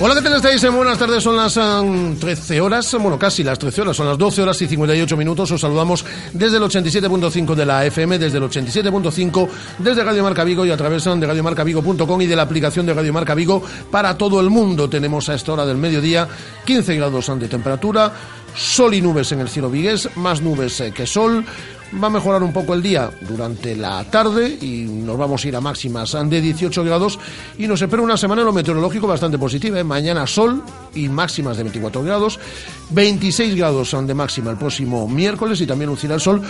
Hola, ¿qué tal estáis? Buenas tardes, son las 13 horas, bueno, casi las 13 horas, son las 12 horas y 58 minutos. Os saludamos desde el 87.5 de la FM, desde el 87.5, desde Radio Marca Vigo y a través de radiomarcavigo.com y de la aplicación de Radio Marca Vigo para todo el mundo. Tenemos a esta hora del mediodía 15 grados de temperatura, sol y nubes en el cielo vigués, más nubes eh, que sol, va a mejorar un poco el día durante la tarde y nos vamos a ir a máximas de 18 grados y nos espera una semana en lo meteorológico bastante positiva. ¿eh? Mañana sol y máximas de 24 grados, 26 grados son de máxima el próximo miércoles y también lucirá el sol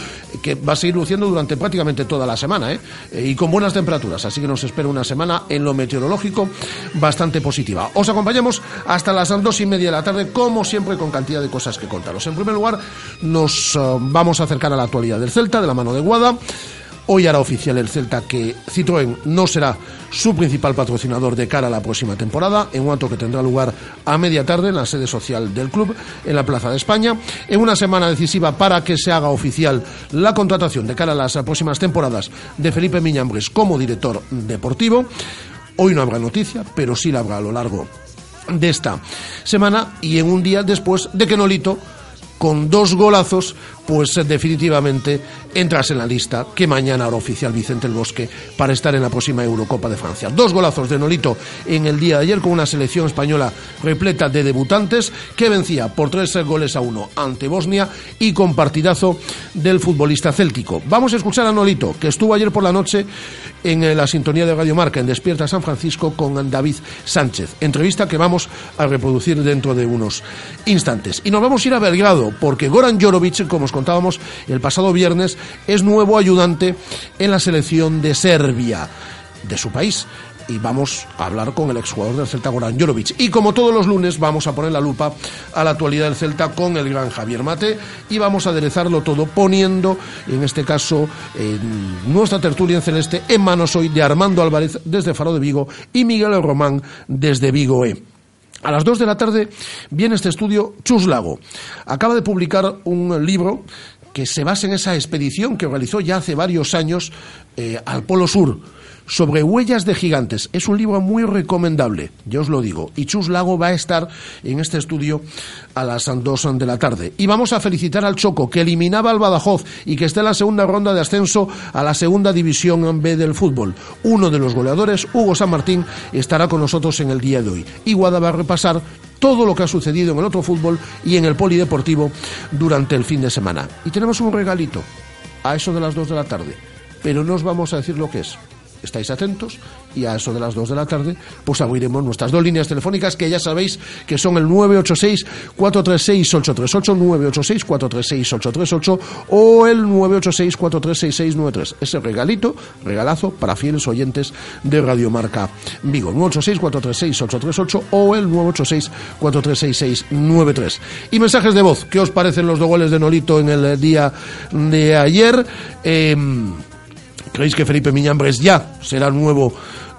que va a seguir luciendo durante prácticamente toda la semana ¿eh? Eh, y con buenas temperaturas. Así que nos espera una semana en lo meteorológico bastante positiva. Os acompañamos hasta las dos y media de la tarde, como siempre, con cantidad de cosas que contaros. En primer lugar, nos vamos a acercar a la actualidad del Celta, de la mano de Guada. Hoy hará oficial el Celta que Citroën no será su principal patrocinador de cara a la próxima temporada, en un acto que tendrá lugar a media tarde en la sede social del club, en la Plaza de España, en una semana decisiva para que se haga oficial la contratación de cara a las próximas temporadas de Felipe Miñambres como director deportivo. Hoy no habrá noticia, pero sí la habrá a lo largo de esta semana y en un día después de que Nolito con dos golazos, pues eh, definitivamente entras en la lista que mañana hará oficial Vicente el Bosque para estar en la próxima Eurocopa de Francia. Dos golazos de Nolito en el día de ayer con una selección española repleta de debutantes que vencía por tres goles a uno ante Bosnia y con partidazo del futbolista céltico. Vamos a escuchar a Nolito, que estuvo ayer por la noche en eh, la sintonía de Radio Marca en Despierta San Francisco con David Sánchez. Entrevista que vamos a reproducir dentro de unos instantes. Y nos vamos a ir a Belgrado porque Goran Jorovic, como os contábamos el pasado viernes, es nuevo ayudante en la selección de Serbia, de su país y vamos a hablar con el exjugador del Celta Goran Jorovic. Y como todos los lunes vamos a poner la lupa a la actualidad del Celta con el gran Javier Mate y vamos a aderezarlo todo poniendo, en este caso, nuestra tertulia en celeste en manos hoy de Armando Álvarez desde Faro de Vigo y Miguel Román desde Vigo E. A las dos de la tarde viene este estudio Chus Lago. Acaba de publicar un libro que se basa en esa expedición que realizó ya hace varios años eh, al Polo Sur sobre huellas de gigantes. Es un libro muy recomendable, yo os lo digo. Y Chus Lago va a estar en este estudio a las 2 de la tarde. Y vamos a felicitar al Choco, que eliminaba al Badajoz y que está en la segunda ronda de ascenso a la segunda división B del fútbol. Uno de los goleadores, Hugo San Martín, estará con nosotros en el día de hoy. Y Guada va a repasar todo lo que ha sucedido en el otro fútbol y en el polideportivo durante el fin de semana. Y tenemos un regalito a eso de las 2 de la tarde, pero no os vamos a decir lo que es estáis atentos y a eso de las 2 de la tarde pues abriremos nuestras dos líneas telefónicas que ya sabéis que son el 986-436-838, 986-436-838 o el 986-436693. Ese regalito, regalazo para fieles oyentes de Radio Marca Vigo. 986-436-838 o el 986-436693. Y mensajes de voz. ¿Qué os parecen los dos goles de Nolito en el día de ayer? Eh, ¿Creéis que Felipe Miñambres ya será nuevo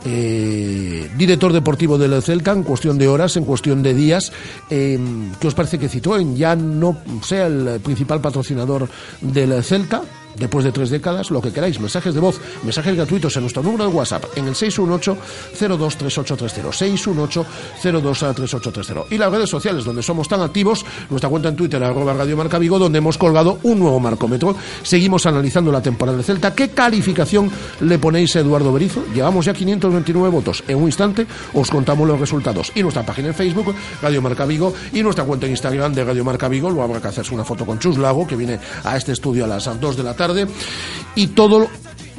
eh, director deportivo del Celta en cuestión de horas, en cuestión de días. Eh, ¿Qué os parece que Citroën ya no sea el principal patrocinador del Celta? Después de tres décadas, lo que queráis, mensajes de voz, mensajes gratuitos en nuestro número de WhatsApp, en el 618-023830, 618-023830. Y las redes sociales, donde somos tan activos, nuestra cuenta en Twitter, arroba Radio Marca Vigo, donde hemos colgado un nuevo marcómetro. Seguimos analizando la temporada de Celta. ¿Qué calificación le ponéis a Eduardo Berizo? Llevamos ya 529 votos. En un instante os contamos los resultados. Y nuestra página en Facebook, Radio Marca Vigo, y nuestra cuenta en Instagram de Radio Marca Vigo. Luego habrá que hacerse una foto con Chus Lago, que viene a este estudio a las 2 de la tarde y todo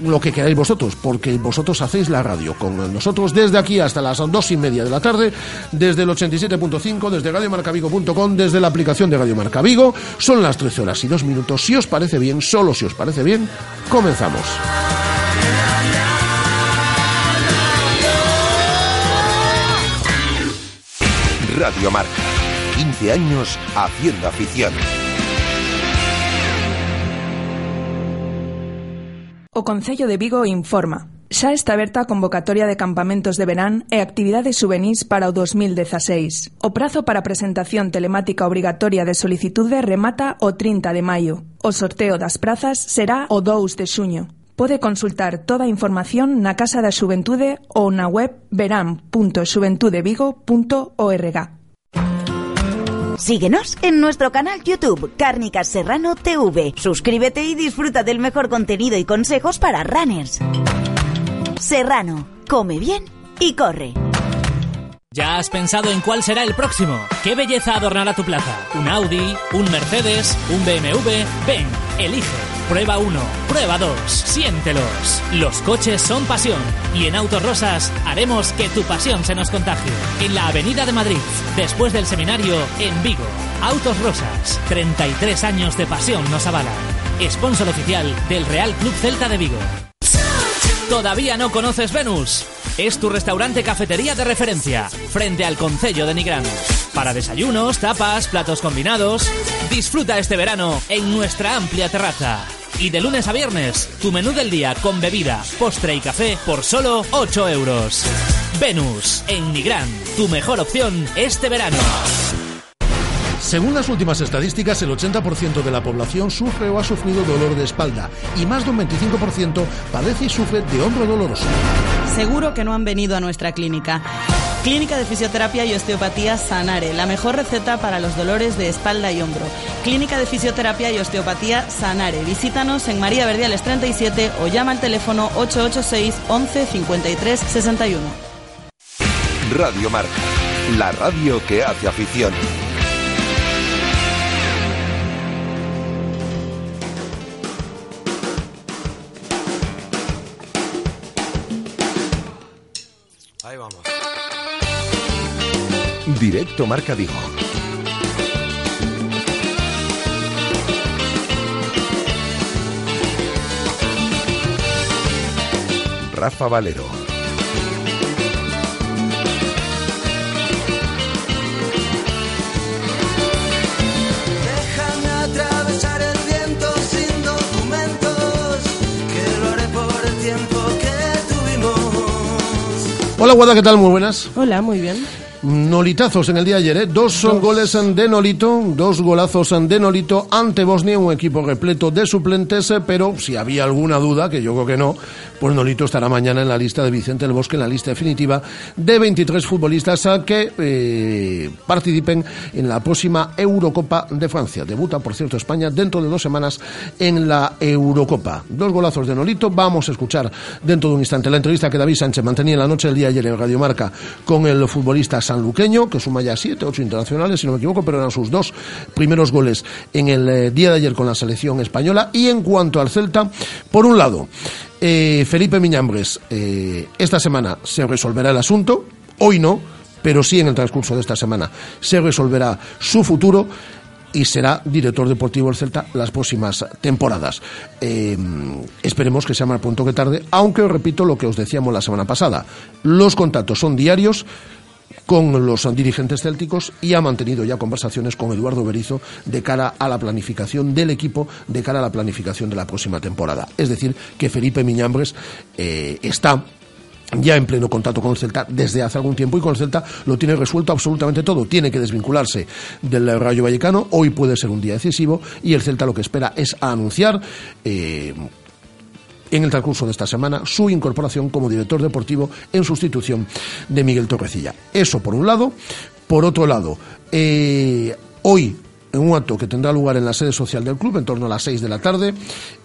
lo que queráis vosotros, porque vosotros hacéis la radio con nosotros desde aquí hasta las dos y media de la tarde, desde el 87.5, desde radiomarcavigo.com, desde la aplicación de Radio Marca Vigo. Son las 13 horas y dos minutos. Si os parece bien, solo si os parece bien, comenzamos. Radio Marca, 15 años haciendo afición. O Concello de Vigo informa. Xa está aberta a convocatoria de campamentos de verán e actividades juvenís para o 2016. O prazo para presentación telemática obrigatoria de solicitude remata o 30 de maio. O sorteo das prazas será o 2 de xuño. Pode consultar toda a información na Casa da Xuventude ou na web verán.xuventudevigo.org. Síguenos en nuestro canal YouTube Cárnicas Serrano TV. Suscríbete y disfruta del mejor contenido y consejos para runners. Serrano, come bien y corre. ¿Ya has pensado en cuál será el próximo? ¿Qué belleza adornará tu plaza? ¿Un Audi? ¿Un Mercedes? ¿Un BMW? Ven, elige. Prueba uno, prueba dos, siéntelos. Los coches son pasión y en Autos Rosas haremos que tu pasión se nos contagie. En la Avenida de Madrid, después del seminario, en Vigo. Autos Rosas, 33 años de pasión nos avalan. Sponsor oficial del Real Club Celta de Vigo. ¿Todavía no conoces Venus? Es tu restaurante cafetería de referencia, frente al Concello de Nigrán. Para desayunos, tapas, platos combinados. Disfruta este verano en nuestra amplia terraza. Y de lunes a viernes, tu menú del día con bebida, postre y café por solo 8 euros. Venus, en Nigrán, tu mejor opción este verano. Según las últimas estadísticas, el 80% de la población sufre o ha sufrido dolor de espalda y más de un 25% padece y sufre de hombro doloroso. Seguro que no han venido a nuestra clínica. Clínica de Fisioterapia y Osteopatía Sanare, la mejor receta para los dolores de espalda y hombro. Clínica de Fisioterapia y Osteopatía Sanare. Visítanos en María Verdiales 37 o llama al teléfono 886 11 53 61. Radio Marca, la radio que hace afición. Directo Marca Vigo. Rafa Valero. Déjame atravesar el viento sin documentos, que lo haré por el tiempo que tuvimos. Hola, Guada, ¿qué tal? Muy buenas. Hola, muy bien. Nolitazos en el día de ayer, ¿eh? Dos son goles de Nolito, dos golazos de Nolito ante Bosnia, un equipo repleto de suplentes, eh, pero si había alguna duda, que yo creo que no, pues Nolito estará mañana en la lista de Vicente del Bosque, en la lista definitiva de 23 futbolistas eh, que eh, participen en la próxima Eurocopa de Francia. Debuta, por cierto, España dentro de dos semanas en la Eurocopa. Dos golazos de Nolito. Vamos a escuchar dentro de un instante la entrevista que David Sánchez mantenía en la noche del día de ayer en Radio Marca con el futbolista sanluqueño, que suma ya siete, ocho internacionales, si no me equivoco, pero eran sus dos primeros goles en el eh, día de ayer con la selección española. Y en cuanto al Celta, por un lado, eh, Felipe Miñambres, eh, esta semana se resolverá el asunto, hoy no, pero sí en el transcurso de esta semana se resolverá su futuro y será director deportivo del Celta las próximas temporadas. Esperemos que sea más pronto que tarde, aunque repito lo que os decíamos la semana pasada. Los contactos son diarios con los dirigentes célticos y ha mantenido ya conversaciones con Eduardo Berizo de cara a la planificación del equipo, de cara a la planificación de la próxima temporada. Es decir, que Felipe Miñambres eh, está ya en pleno contacto con el Celta desde hace algún tiempo y con el Celta lo tiene resuelto absolutamente todo. Tiene que desvincularse del Rayo Vallecano. Hoy puede ser un día decisivo y el Celta lo que espera es anunciar. Eh, en el transcurso de esta semana su incorporación como director deportivo en sustitución de Miguel Torrecilla. Eso por un lado. Por otro lado, eh, hoy en un acto que tendrá lugar en la sede social del club en torno a las 6 de la tarde.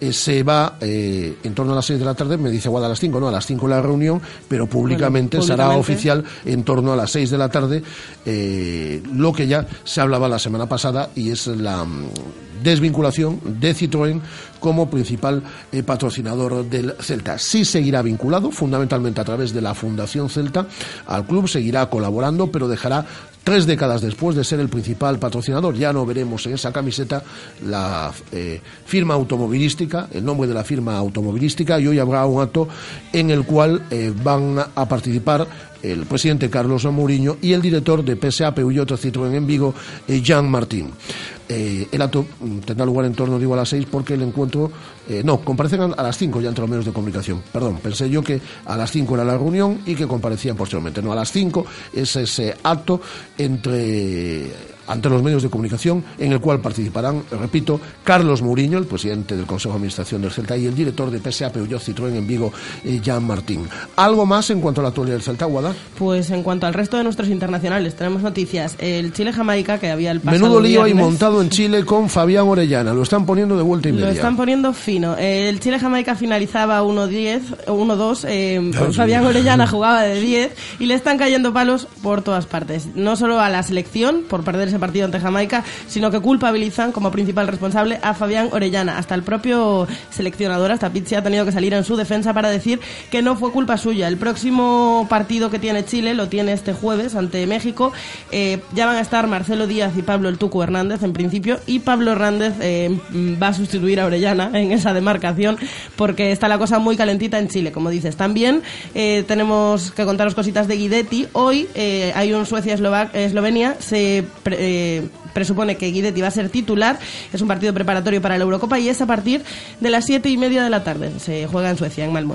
Eh, se va, eh, en torno a las 6 de la tarde, me dice igual a las 5, no, a las 5 la reunión, pero públicamente, Bueno, será oficial en torno a las 6 de la tarde, eh, lo que ya se hablaba la semana pasada y es la mm, desvinculación de Citroën como principal eh, patrocinador del Celta. Sí seguirá vinculado, fundamentalmente a través de la Fundación Celta, al club, seguirá colaborando, pero dejará tres décadas después de ser el principal patrocinador. Ya no veremos en esa camiseta la eh, firma automovilística, el nombre de la firma automovilística, y hoy habrá un acto en el cual eh, van a participar el presidente Carlos Mourinho y el director de PSA Peugeot Citroën en Vigo, eh, Jean Martín. Eh, el acto mm, tendrá lugar en torno, digo, a las 6 porque el encuentro... eh, no, comparecen a las 5 ya entre los medios de comunicación. Perdón, pensé yo que a las 5 era la reunión y que comparecían posteriormente. No, a las 5 es ese acto entre ante los medios de comunicación, en el cual participarán, repito, Carlos Mourinho, el presidente del Consejo de Administración del Celta, y el director de PSA Peugeot Citroën en Vigo, eh, Jean Martín. ¿Algo más en cuanto a la actualidad del Celta, Guada? Pues en cuanto al resto de nuestros internacionales, tenemos noticias. El Chile-Jamaica, que había el pasado Menudo lío viernes, montado en Chile con Fabián Orellana. Lo están poniendo de vuelta y Lo media. están poniendo fino. El Chile-Jamaica finalizaba 1-10, 1-2. Eh, Dios Fabián. Orellana jugaba de 10 y le están cayendo palos por todas partes. No solo a la selección por perder ese partido ante Jamaica, sino que culpabilizan como principal responsable a Fabián Orellana. Hasta el propio seleccionador, hasta Pizzi, ha tenido que salir en su defensa para decir que no fue culpa suya. El próximo partido que tiene Chile lo tiene este jueves ante México. Eh, ya van a estar Marcelo Díaz y Pablo El Tucu Hernández en principio y Pablo Hernández eh, va a sustituir a Orellana en esa demarcación porque está la cosa muy calentita en Chile, como dices. También eh, tenemos que contaros cositas de Guidetti. Hoy eh, hay un Suecia-Eslovenia. Eh, presupone que Guidetti va a ser titular. Es un partido preparatorio para la Eurocopa y es a partir de las siete y media de la tarde. Se juega en Suecia, en Malmö.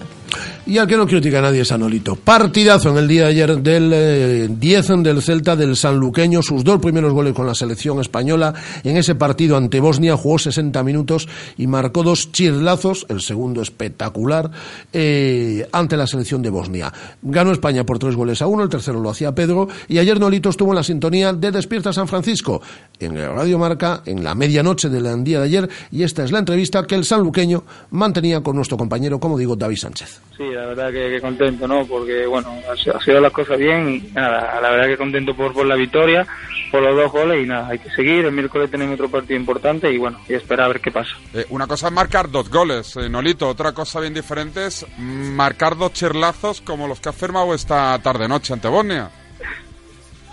Y al que no critica a nadie es a Nolito. Partidazo en el día de ayer del eh, 10 del Celta del sanluqueño. Sus dos primeros goles con la selección española. En ese partido ante Bosnia jugó 60 minutos y marcó dos chirlazos, el segundo espectacular, eh, ante la selección de Bosnia. Ganó España por tres goles a uno, el tercero lo hacía Pedro. Y ayer Nolito estuvo en la sintonía de Despierta San Francisco, en el Radio Marca, en la medianoche del día de ayer. Y esta es la entrevista que el sanluqueño mantenía con nuestro compañero, como digo, David Sánchez. Sí, la verdad que, que contento, ¿no? Porque, bueno, ha, sido- ha sido las cosas bien y nada, la verdad que contento por, por la victoria, por los dos goles y nada, hay que seguir. El miércoles tenemos otro partido importante y, bueno, y esperar a ver qué pasa. Eh, una cosa es marcar dos goles, eh, Nolito. Otra cosa bien diferente es marcar dos chirlazos como los que ha firmado esta tarde-noche ante Bosnia.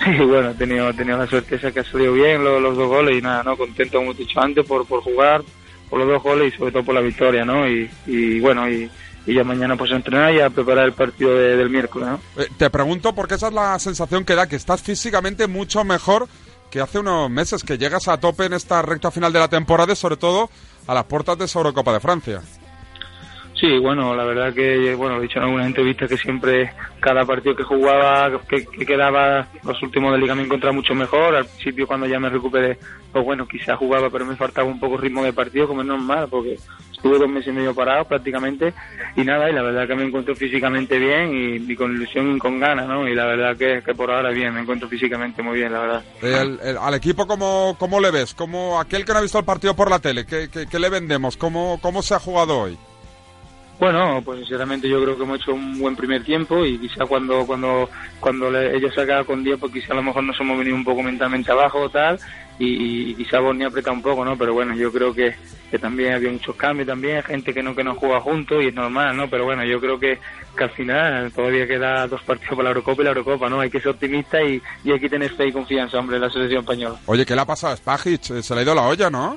Sí, bueno, he tenido, he tenido la suerte esa que ha salido bien los, los dos goles y nada, ¿no? Contento, como te he dicho antes, por, por jugar, por los dos goles y sobre todo por la victoria, ¿no? Y, y bueno, y, y ya mañana pues a entrenar y a preparar el partido de- del miércoles, ¿no? Eh, te pregunto porque esa es la sensación que da, que estás físicamente mucho mejor que hace unos meses, que llegas a tope en esta recta final de la temporada y sobre todo a las puertas de esa Eurocopa de Francia. Sí, bueno, la verdad que, bueno, lo he dicho en alguna entrevista que siempre cada partido que jugaba, que, que quedaba los últimos de liga me encontraba mucho mejor. Al principio cuando ya me recuperé, pues bueno, quizás jugaba, pero me faltaba un poco ritmo de partido, como es normal, porque estuve dos meses y medio parado prácticamente y nada, y la verdad que me encuentro físicamente bien y, y con ilusión y con ganas, ¿no? Y la verdad que, que por ahora bien, me encuentro físicamente muy bien, la verdad. El- el- al equipo, ¿cómo, ¿cómo le ves? ¿Cómo, aquel que no ha visto el partido por la tele, ¿qué, qué- qué le vendemos? ¿Cómo, ¿Cómo se ha jugado hoy? Bueno, pues sinceramente yo creo que hemos hecho un buen primer tiempo y quizá cuando cuando cuando le- ellos se quedado con 10 pues quizá a lo mejor nos hemos venido un poco mentalmente abajo o tal y, y quizá Bosnia aprieta un poco, ¿no? Pero bueno, yo creo que, que también había muchos cambios también, gente que no que no juega juntos y es normal, ¿no? Pero bueno, yo creo que, que al final todavía queda dos partidos para la Eurocopa y la Eurocopa, ¿no? Hay que ser optimista y, y hay que tener fe y confianza, hombre, en la selección española. Oye, ¿qué le ha pasado a Spajic? Eh, Se le ha ido la olla, ¿no?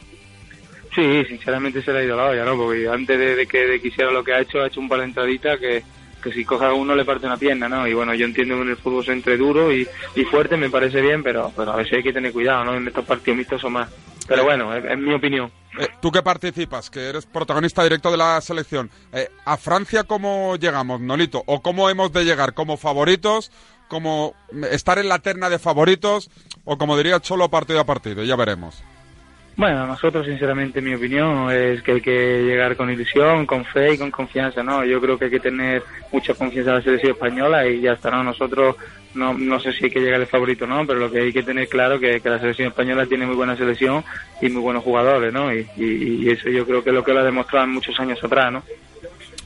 Sí, sinceramente se le ha ido la olla, ¿no? Porque antes de, que, de que hiciera lo que ha hecho, ha hecho un par de entraditas que, que si coge a uno le parte una pierna, ¿no? Y bueno, yo entiendo que en el fútbol se entre duro y, y fuerte, me parece bien, pero, pero a veces hay que tener cuidado, ¿no? En estos partidos mixtos o más. Pero bueno, es, es mi opinión. Eh, Tú que participas, que eres protagonista directo de la selección, eh, ¿a Francia cómo llegamos, Nolito? ¿O cómo hemos de llegar? ¿Como favoritos? ¿Como estar en la terna de favoritos? ¿O como diría Cholo, partido a partido? Ya veremos. Bueno, nosotros, sinceramente, mi opinión es que hay que llegar con ilusión, con fe y con confianza, ¿no? Yo creo que hay que tener mucha confianza en la selección española y ya está, ¿no? Nosotros, no, no sé si hay que llegar de favorito, ¿no? Pero lo que hay que tener claro que, que la selección española tiene muy buena selección y muy buenos jugadores, ¿no? Y, y, y eso yo creo que es lo que lo ha demostrado en muchos años atrás, ¿no?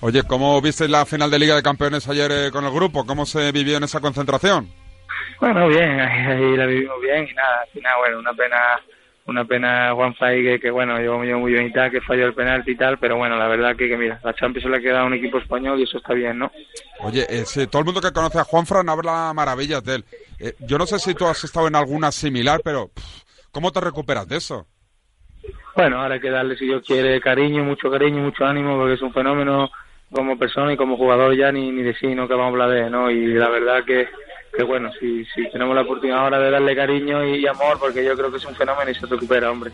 Oye, ¿cómo visteis la final de Liga de Campeones ayer eh, con el grupo? ¿Cómo se vivió en esa concentración? Bueno, bien, ahí, ahí la vivimos bien y nada, al final, bueno, una pena una pena Juan Fay que, que, bueno, yo muy bien y tal, que falló el penalti y tal, pero bueno, la verdad que, que mira, la Champions le ha quedado a un equipo español y eso está bien, ¿no? Oye, eh, sí, todo el mundo que conoce a Juanfran habla maravillas de él. Eh, yo no sé si tú has estado en alguna similar, pero pff, ¿cómo te recuperas de eso? Bueno, ahora hay que darle, si Dios quiere, cariño, mucho cariño, mucho ánimo, porque es un fenómeno como persona y como jugador ya ni, ni de sí, no que vamos a hablar de ¿no? Y la verdad que, que bueno, si, si tenemos la oportunidad ahora de darle cariño y amor, porque yo creo que es un fenómeno y se recupera, hombre.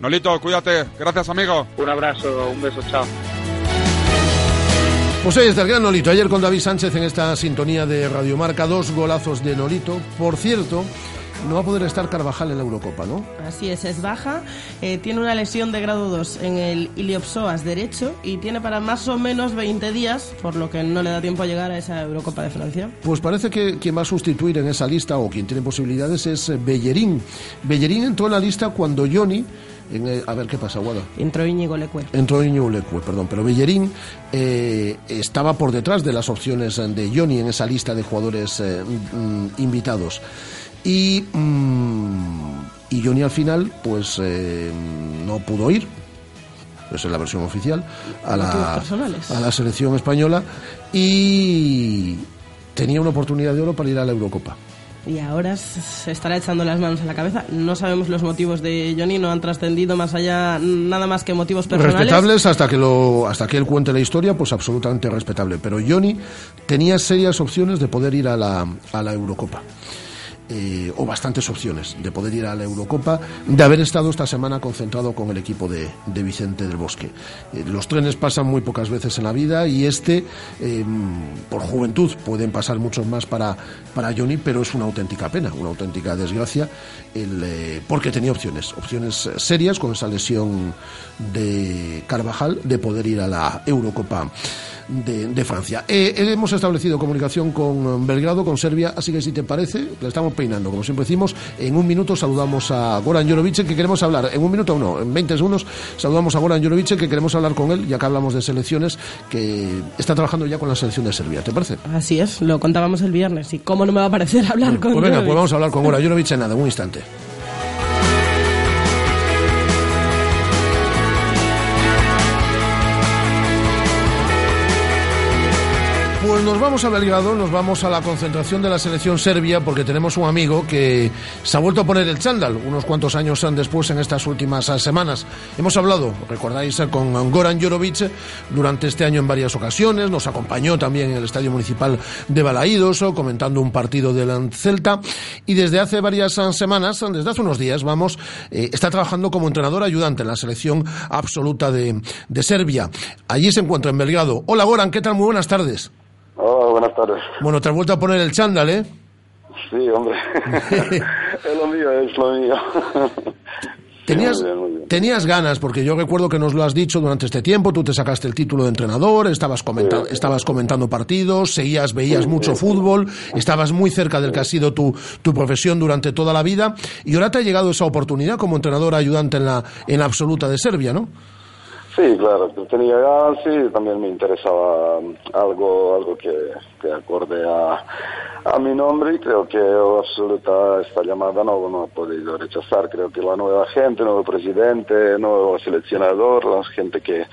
Nolito, cuídate. Gracias, amigo. Un abrazo, un beso, chao. Pues ahí está el gran Nolito. Ayer con David Sánchez en esta sintonía de Radiomarca, dos golazos de Nolito. Por cierto, no va a poder estar Carvajal en la Eurocopa, ¿no? Así es, es baja. Eh, tiene una lesión de grado 2 en el iliopsoas derecho y tiene para más o menos 20 días, por lo que no le da tiempo a llegar a esa Eurocopa de Francia. Pues parece que quien va a sustituir en esa lista o quien tiene posibilidades es eh, Bellerín. Bellerín entró en la lista cuando Johnny. en el- a ver qué pasa, Guada. Entró Íñigo Lecue. Entró Íñigo Lecue, perdón, pero Bellerín eh, estaba por detrás de las opciones de Johnny en esa lista de jugadores eh, mm, invitados. Y, mm, y Johnny al final, pues eh, no pudo ir. Esa es la versión oficial. A la, a la selección española. Y tenía una oportunidad de oro para ir a la Eurocopa. Y ahora se estará echando las manos en la cabeza. No sabemos los motivos de Johnny, no han trascendido más allá, nada más que motivos personales. Respetables hasta que lo hasta que él cuente la historia, pues absolutamente respetable. Pero Johnny tenía serias opciones de poder ir a la, a la Eurocopa. Eh, o bastantes opciones de poder ir a la Eurocopa, de haber estado esta semana concentrado con el equipo de, de Vicente del Bosque. Eh, los trenes pasan muy pocas veces en la vida y este, eh, por juventud, pueden pasar muchos más para, para Johnny, pero es una auténtica pena, una auténtica desgracia, el, eh, porque tenía opciones, opciones serias con esa lesión de Carvajal de poder ir a la Eurocopa de, de Francia. Eh, hemos establecido comunicación con eh, Belgrado, con Serbia, así que si te parece, le estamos peinando, como siempre decimos, en un minuto saludamos a Goran Jorovic, que queremos hablar, en un minuto o no, en 20 segundos saludamos a Goran Jorovic, que queremos hablar con él, ya que hablamos de selecciones, que está trabajando ya con la selección de Serbia, ¿te parece? Así es, lo contábamos el viernes. ¿Y cómo no me va a parecer hablar con Pues venga, pues vamos a hablar con Goran Jorovic en nada, en un instante. Nos vamos a Belgrado, nos vamos a la concentración de la selección serbia porque tenemos un amigo que se ha vuelto a poner el chándal unos cuantos años después en estas últimas eh, semanas. Hemos hablado, recordáis, eh, con Goran Jorovic durante este año en varias ocasiones, nos acompañó también en el Estadio Municipal de Balaídos comentando un partido del Celta y desde hace varias eh, semanas, desde hace unos días, vamos, eh, está trabajando como entrenador ayudante en la selección absoluta de, de Serbia. Allí se encuentra en Belgrado. Hola Goran, ¿qué tal? Muy buenas tardes. Hola, buenas tardes. Bueno, te has vuelto a poner el chándal, ¿eh? Sí, hombre. es lo mío, es lo mío. Tenías, Muy bien, muy bien. tenías ganas, porque yo recuerdo que nos lo has dicho durante este tiempo, tú te sacaste el título de entrenador, estabas, comenta- estabas comentando partidos, seguías, veías mucho fútbol, estabas muy cerca del que ha sido tu, tu profesión durante toda la vida, y ahora te ha llegado esa oportunidad como entrenador ayudante en la, en la absoluta de Serbia, ¿no? Sí, claro, tenía ganas y también me interesaba um, algo, algo que, que acorde a, a mi nombre y creo que absoluta esta llamada no, no he podido rechazar. Creo que la nueva gente, nuevo presidente, nuevo seleccionador, la gente que,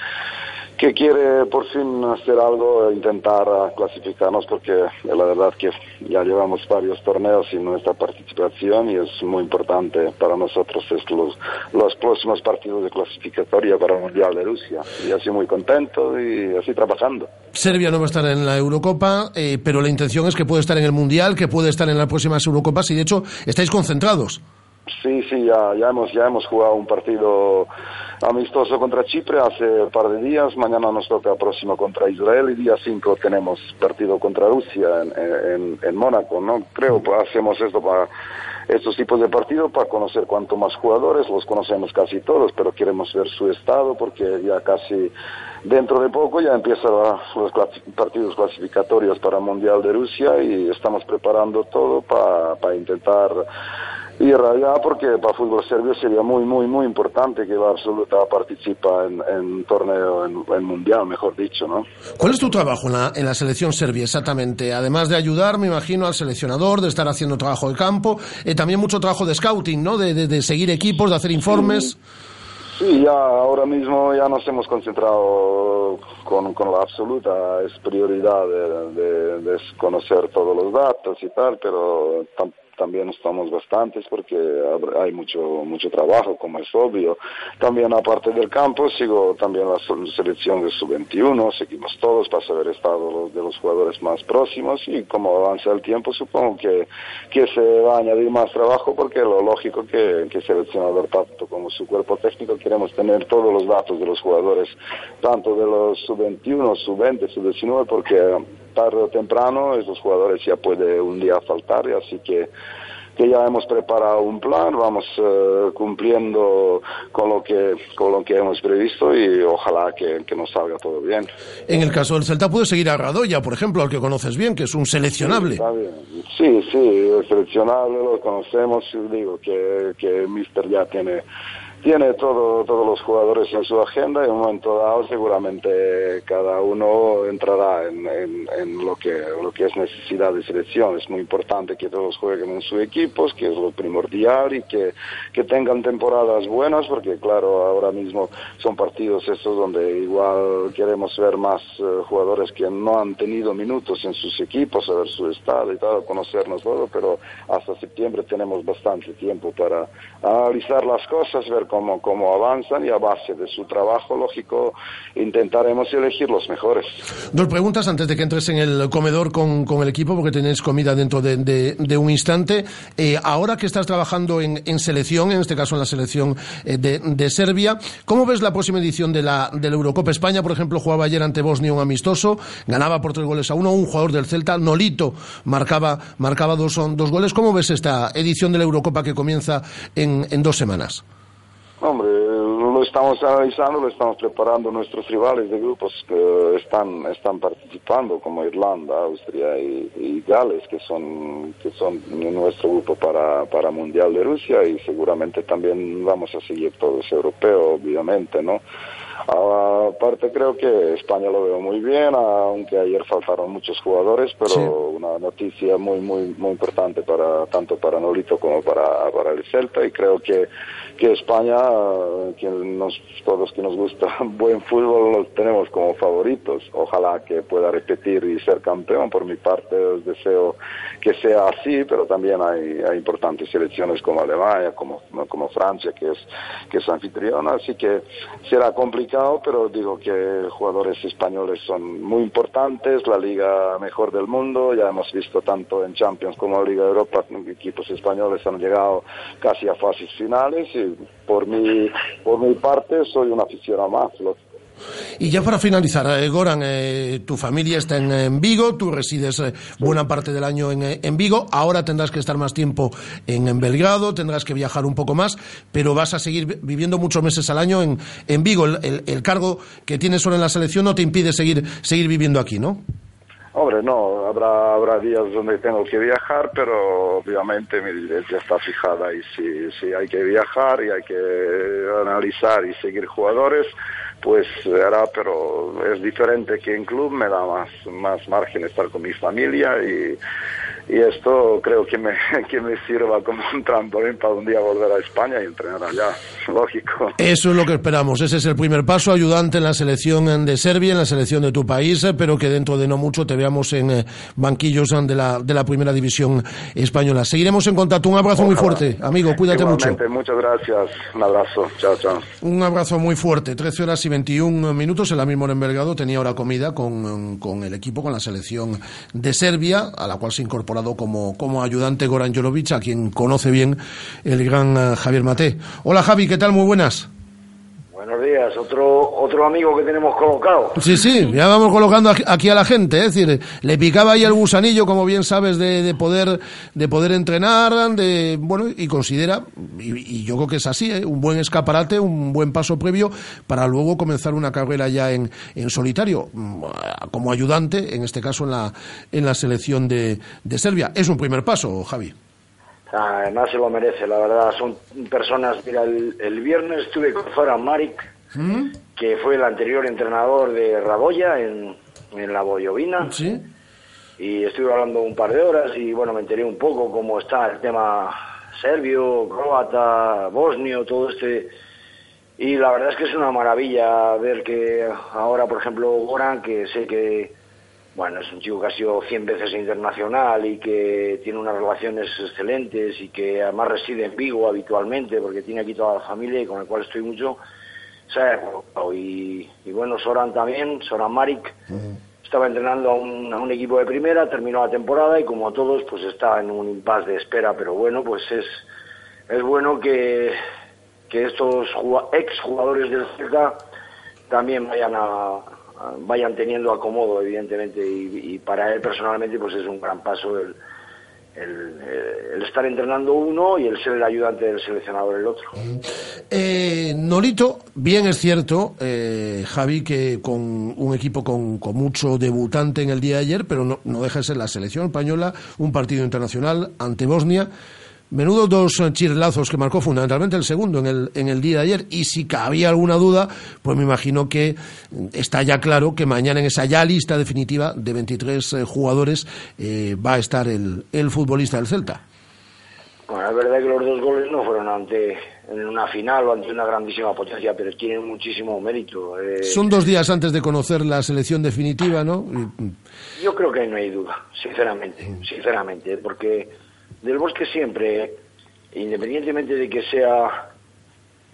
que quiere por fin hacer algo, intentar ah, clasificarnos porque la verdad que ya llevamos varios torneos sin nuestra participación y es muy importante para nosotros es los, los próximos partidos de clasificatoria para el Mundial de Rusia. Y así muy contento y así trabajando. Serbia no va a estar en la Eurocopa, eh, pero la intención es que puede estar en el Mundial, que puede estar en las próximas Eurocopas, y de hecho estáis concentrados. Sí, sí, ya, ya, hemos, ya hemos jugado un partido amistoso contra Chipre hace un par de días. Mañana nos toca próximo contra Israel y día 5 tenemos partido contra Rusia en, en, Mónaco. ¿no? Creo que hacemos esto para estos tipos de partidos para conocer cuanto más jugadores. Los conocemos casi todos, pero queremos ver su estado porque ya casi dentro de poco ya empiezan los partidos clasificatorios para el Mundial de Rusia y estamos preparando todo para para intentar ir allá porque para fútbol serbio sería muy, muy, muy importante que la absoluta participa en, en torneo, en, en mundial, mejor dicho, ¿no? ¿Cuál es tu trabajo en la, en la selección serbia exactamente? Además de ayudar, me imagino, al seleccionador, de estar haciendo trabajo de campo, eh, también mucho trabajo de scouting, ¿no? De, de- de seguir equipos, de hacer informes. Sí, ya ahora mismo ya nos hemos concentrado con, con la absoluta, es prioridad de, de- de conocer todos los datos y tal, pero tam- también estamos bastantes porque hay mucho mucho trabajo, como es obvio. También aparte del campo sigo también la selección de sub-21, seguimos todos para saber estado de los jugadores más próximos y como avanza el tiempo supongo que, que se va a añadir más trabajo porque lo lógico que, que el seleccionador tanto como su cuerpo técnico queremos tener todos los datos de los jugadores, tanto de los sub-21, sub-20, sub-19, porque tarde o temprano esos jugadores ya puede un día faltar, y así que que ya hemos preparado un plan, vamos eh, cumpliendo con lo que con lo que hemos previsto y ojalá que, que, nos salga todo bien. En el caso del Celta puede seguir a Radoya, por ejemplo, al que conoces bien, que es un seleccionable. Sí, sí, sí seleccionable, lo conocemos, digo que, que Mister ya tiene tiene todo, todos los jugadores en su agenda y en un momento dado seguramente cada uno entrará en, en, lo, que, lo que es necesidad de selección. Es muy importante que todos jueguen en sus equipos, que es lo primordial y que, que tengan temporadas buenas porque claro, ahora mismo son partidos estos donde igual queremos ver más eh, jugadores que no han tenido minutos en sus equipos, saber su estado y tal, conocernos todo, pero hasta septiembre tenemos bastante tiempo para analizar las cosas, ver cómo, cómo avanzan y a base de su trabajo, lógico, intentaremos elegir los mejores. Dos preguntas antes de que entres en el comedor con, con el equipo, porque tenéis comida dentro de, un instante. Eh, ahora que estás trabajando en, en, selección, en este caso en la selección eh, de, Serbia, ¿cómo ves la próxima edición de la, de la Eurocopa? España, por ejemplo, jugaba ayer ante Bosnia un amistoso, ganaba por tres goles a uno, un jugador del Celta, Nolito, marcaba, marcaba dos, dos goles. ¿Cómo ves esta edición de la Eurocopa que comienza en, en dos semanas? Hombre, lo estamos analizando, lo estamos preparando nuestros rivales de grupos que están, están participando, como Irlanda, Austria y, Gales, que son, que son nuestro grupo para, para Mundial de Rusia y seguramente también vamos a seguir todos europeos, obviamente, ¿no? Aparte creo que España lo veo muy bien, aunque ayer faltaron muchos jugadores, pero una noticia muy muy muy importante para tanto para Nolito como para, para el Celta y creo que que España, quien nos, todos que nos gusta buen fútbol, los tenemos como favoritos. Ojalá que pueda repetir y ser campeón. Por mi parte, deseo que sea así, pero también hay, hay importantes selecciones como Alemania, como, como Francia, que es, que es anfitriona. Así que será complicado, pero digo que jugadores españoles son muy importantes. La liga mejor del mundo, ya hemos visto tanto en Champions como en Liga de Europa, equipos españoles han llegado casi a fases finales. Y por mi, por mi parte soy un aficionado más. Y ya para finalizar, eh, Goran, eh, tu familia está en, Vigo, tú resides eh, buena parte del año en, Vigo, ahora tendrás que estar más tiempo en, Belgrado, tendrás que viajar un poco más, pero vas a seguir viviendo muchos meses al año en, Vigo. El, cargo que tienes solo en la selección no te impide seguir, seguir viviendo aquí, ¿no? Hombre, no, habrá, habrá días donde tengo que viajar, pero obviamente mi dirección está fijada y si, si hay que viajar y hay que analizar y seguir jugadores, pues hará, pero es diferente que en club, me da más, más margen estar con mi familia y y esto creo que me, que me sirva como un trampolín para un día volver a España y entrenar allá, lógico. Eso es lo que esperamos, ese es el primer paso, ayudante en la selección de Serbia, en la selección de tu país, pero que dentro de no mucho te veamos en eh, banquillos de la, de la primera división española. Seguiremos en contacto, un abrazo muy fuerte, amigo, cuídate mucho. Muchas gracias, un abrazo, chao, chao. Un abrazo muy fuerte, 13 horas y 21 minutos, en la misma hora en tenía ahora comida con, con el equipo, con la selección de Serbia, a la cual se incorpora como, como ayudante Goran Jolovic, a quien conoce bien el gran eh, Javier Mate. Hola Javi, ¿qué tal? Muy buenas. Buenos días, otro otro amigo que tenemos colocado. Sí, sí, ya vamos colocando aquí a la gente, es decir, le picaba ahí el gusanillo, como bien sabes, de, poder de poder entrenar, de bueno y considera y, yo creo que es así, ¿eh? un buen escaparate, un buen paso previo para luego comenzar una carrera ya en, en solitario mm, como ayudante, en este caso en la en la selección de, de Serbia. Es un primer paso, Javi. Además se lo merece, la verdad. Son personas. Mira, el, viernes estuve con Zoran Marik, ¿Mm? que fue el anterior entrenador de Raboya en, en la Boyovina. Sí. Y estuve hablando un par de horas y bueno, me enteré un poco cómo está el tema serbio, croata, bosnio, todo este. Y la verdad es que es una maravilla ver que ahora, por ejemplo, Goran, que sé que bueno, es un chico que ha sido 100 veces internacional y que tiene unas relaciones excelentes y que además reside en Vigo habitualmente porque tiene aquí toda la familia y con el cual estoy mucho. Y, y bueno, Soran también, Soran Marik, estaba entrenando a un, a un equipo de primera, terminó la temporada y como todos, pues está en un impasse de espera. Pero bueno, pues es, es bueno que, que estos ex jugadores del Celta también vayan a- vayan teniendo acomodo evidentemente y, para él personalmente pues es un gran paso el, el, el estar entrenando uno y el ser el ayudante del seleccionador el otro Eh, Nolito, bien es cierto, eh, Javi, que con un equipo con, con mucho debutante en el día de ayer, pero no, no deja de ser la selección española, un partido internacional ante Bosnia. Menudo dos eh, chirlazos que marcó fundamentalmente el segundo en el, en el día de ayer. Y si cabía alguna duda, pues me imagino que mm, está ya claro que mañana en esa ya lista definitiva de 23 eh, jugadores eh, va a estar el, el futbolista del Celta. Bueno, es verdad que los dos goles no fueron ante en una final o ante una grandísima potencia, pero tienen muchísimo mérito. Eh, Son dos días antes de conocer la selección definitiva, ¿no? Mm, Yo creo que no hay duda, sinceramente, sinceramente, porque del Bosque siempre, independientemente de que sea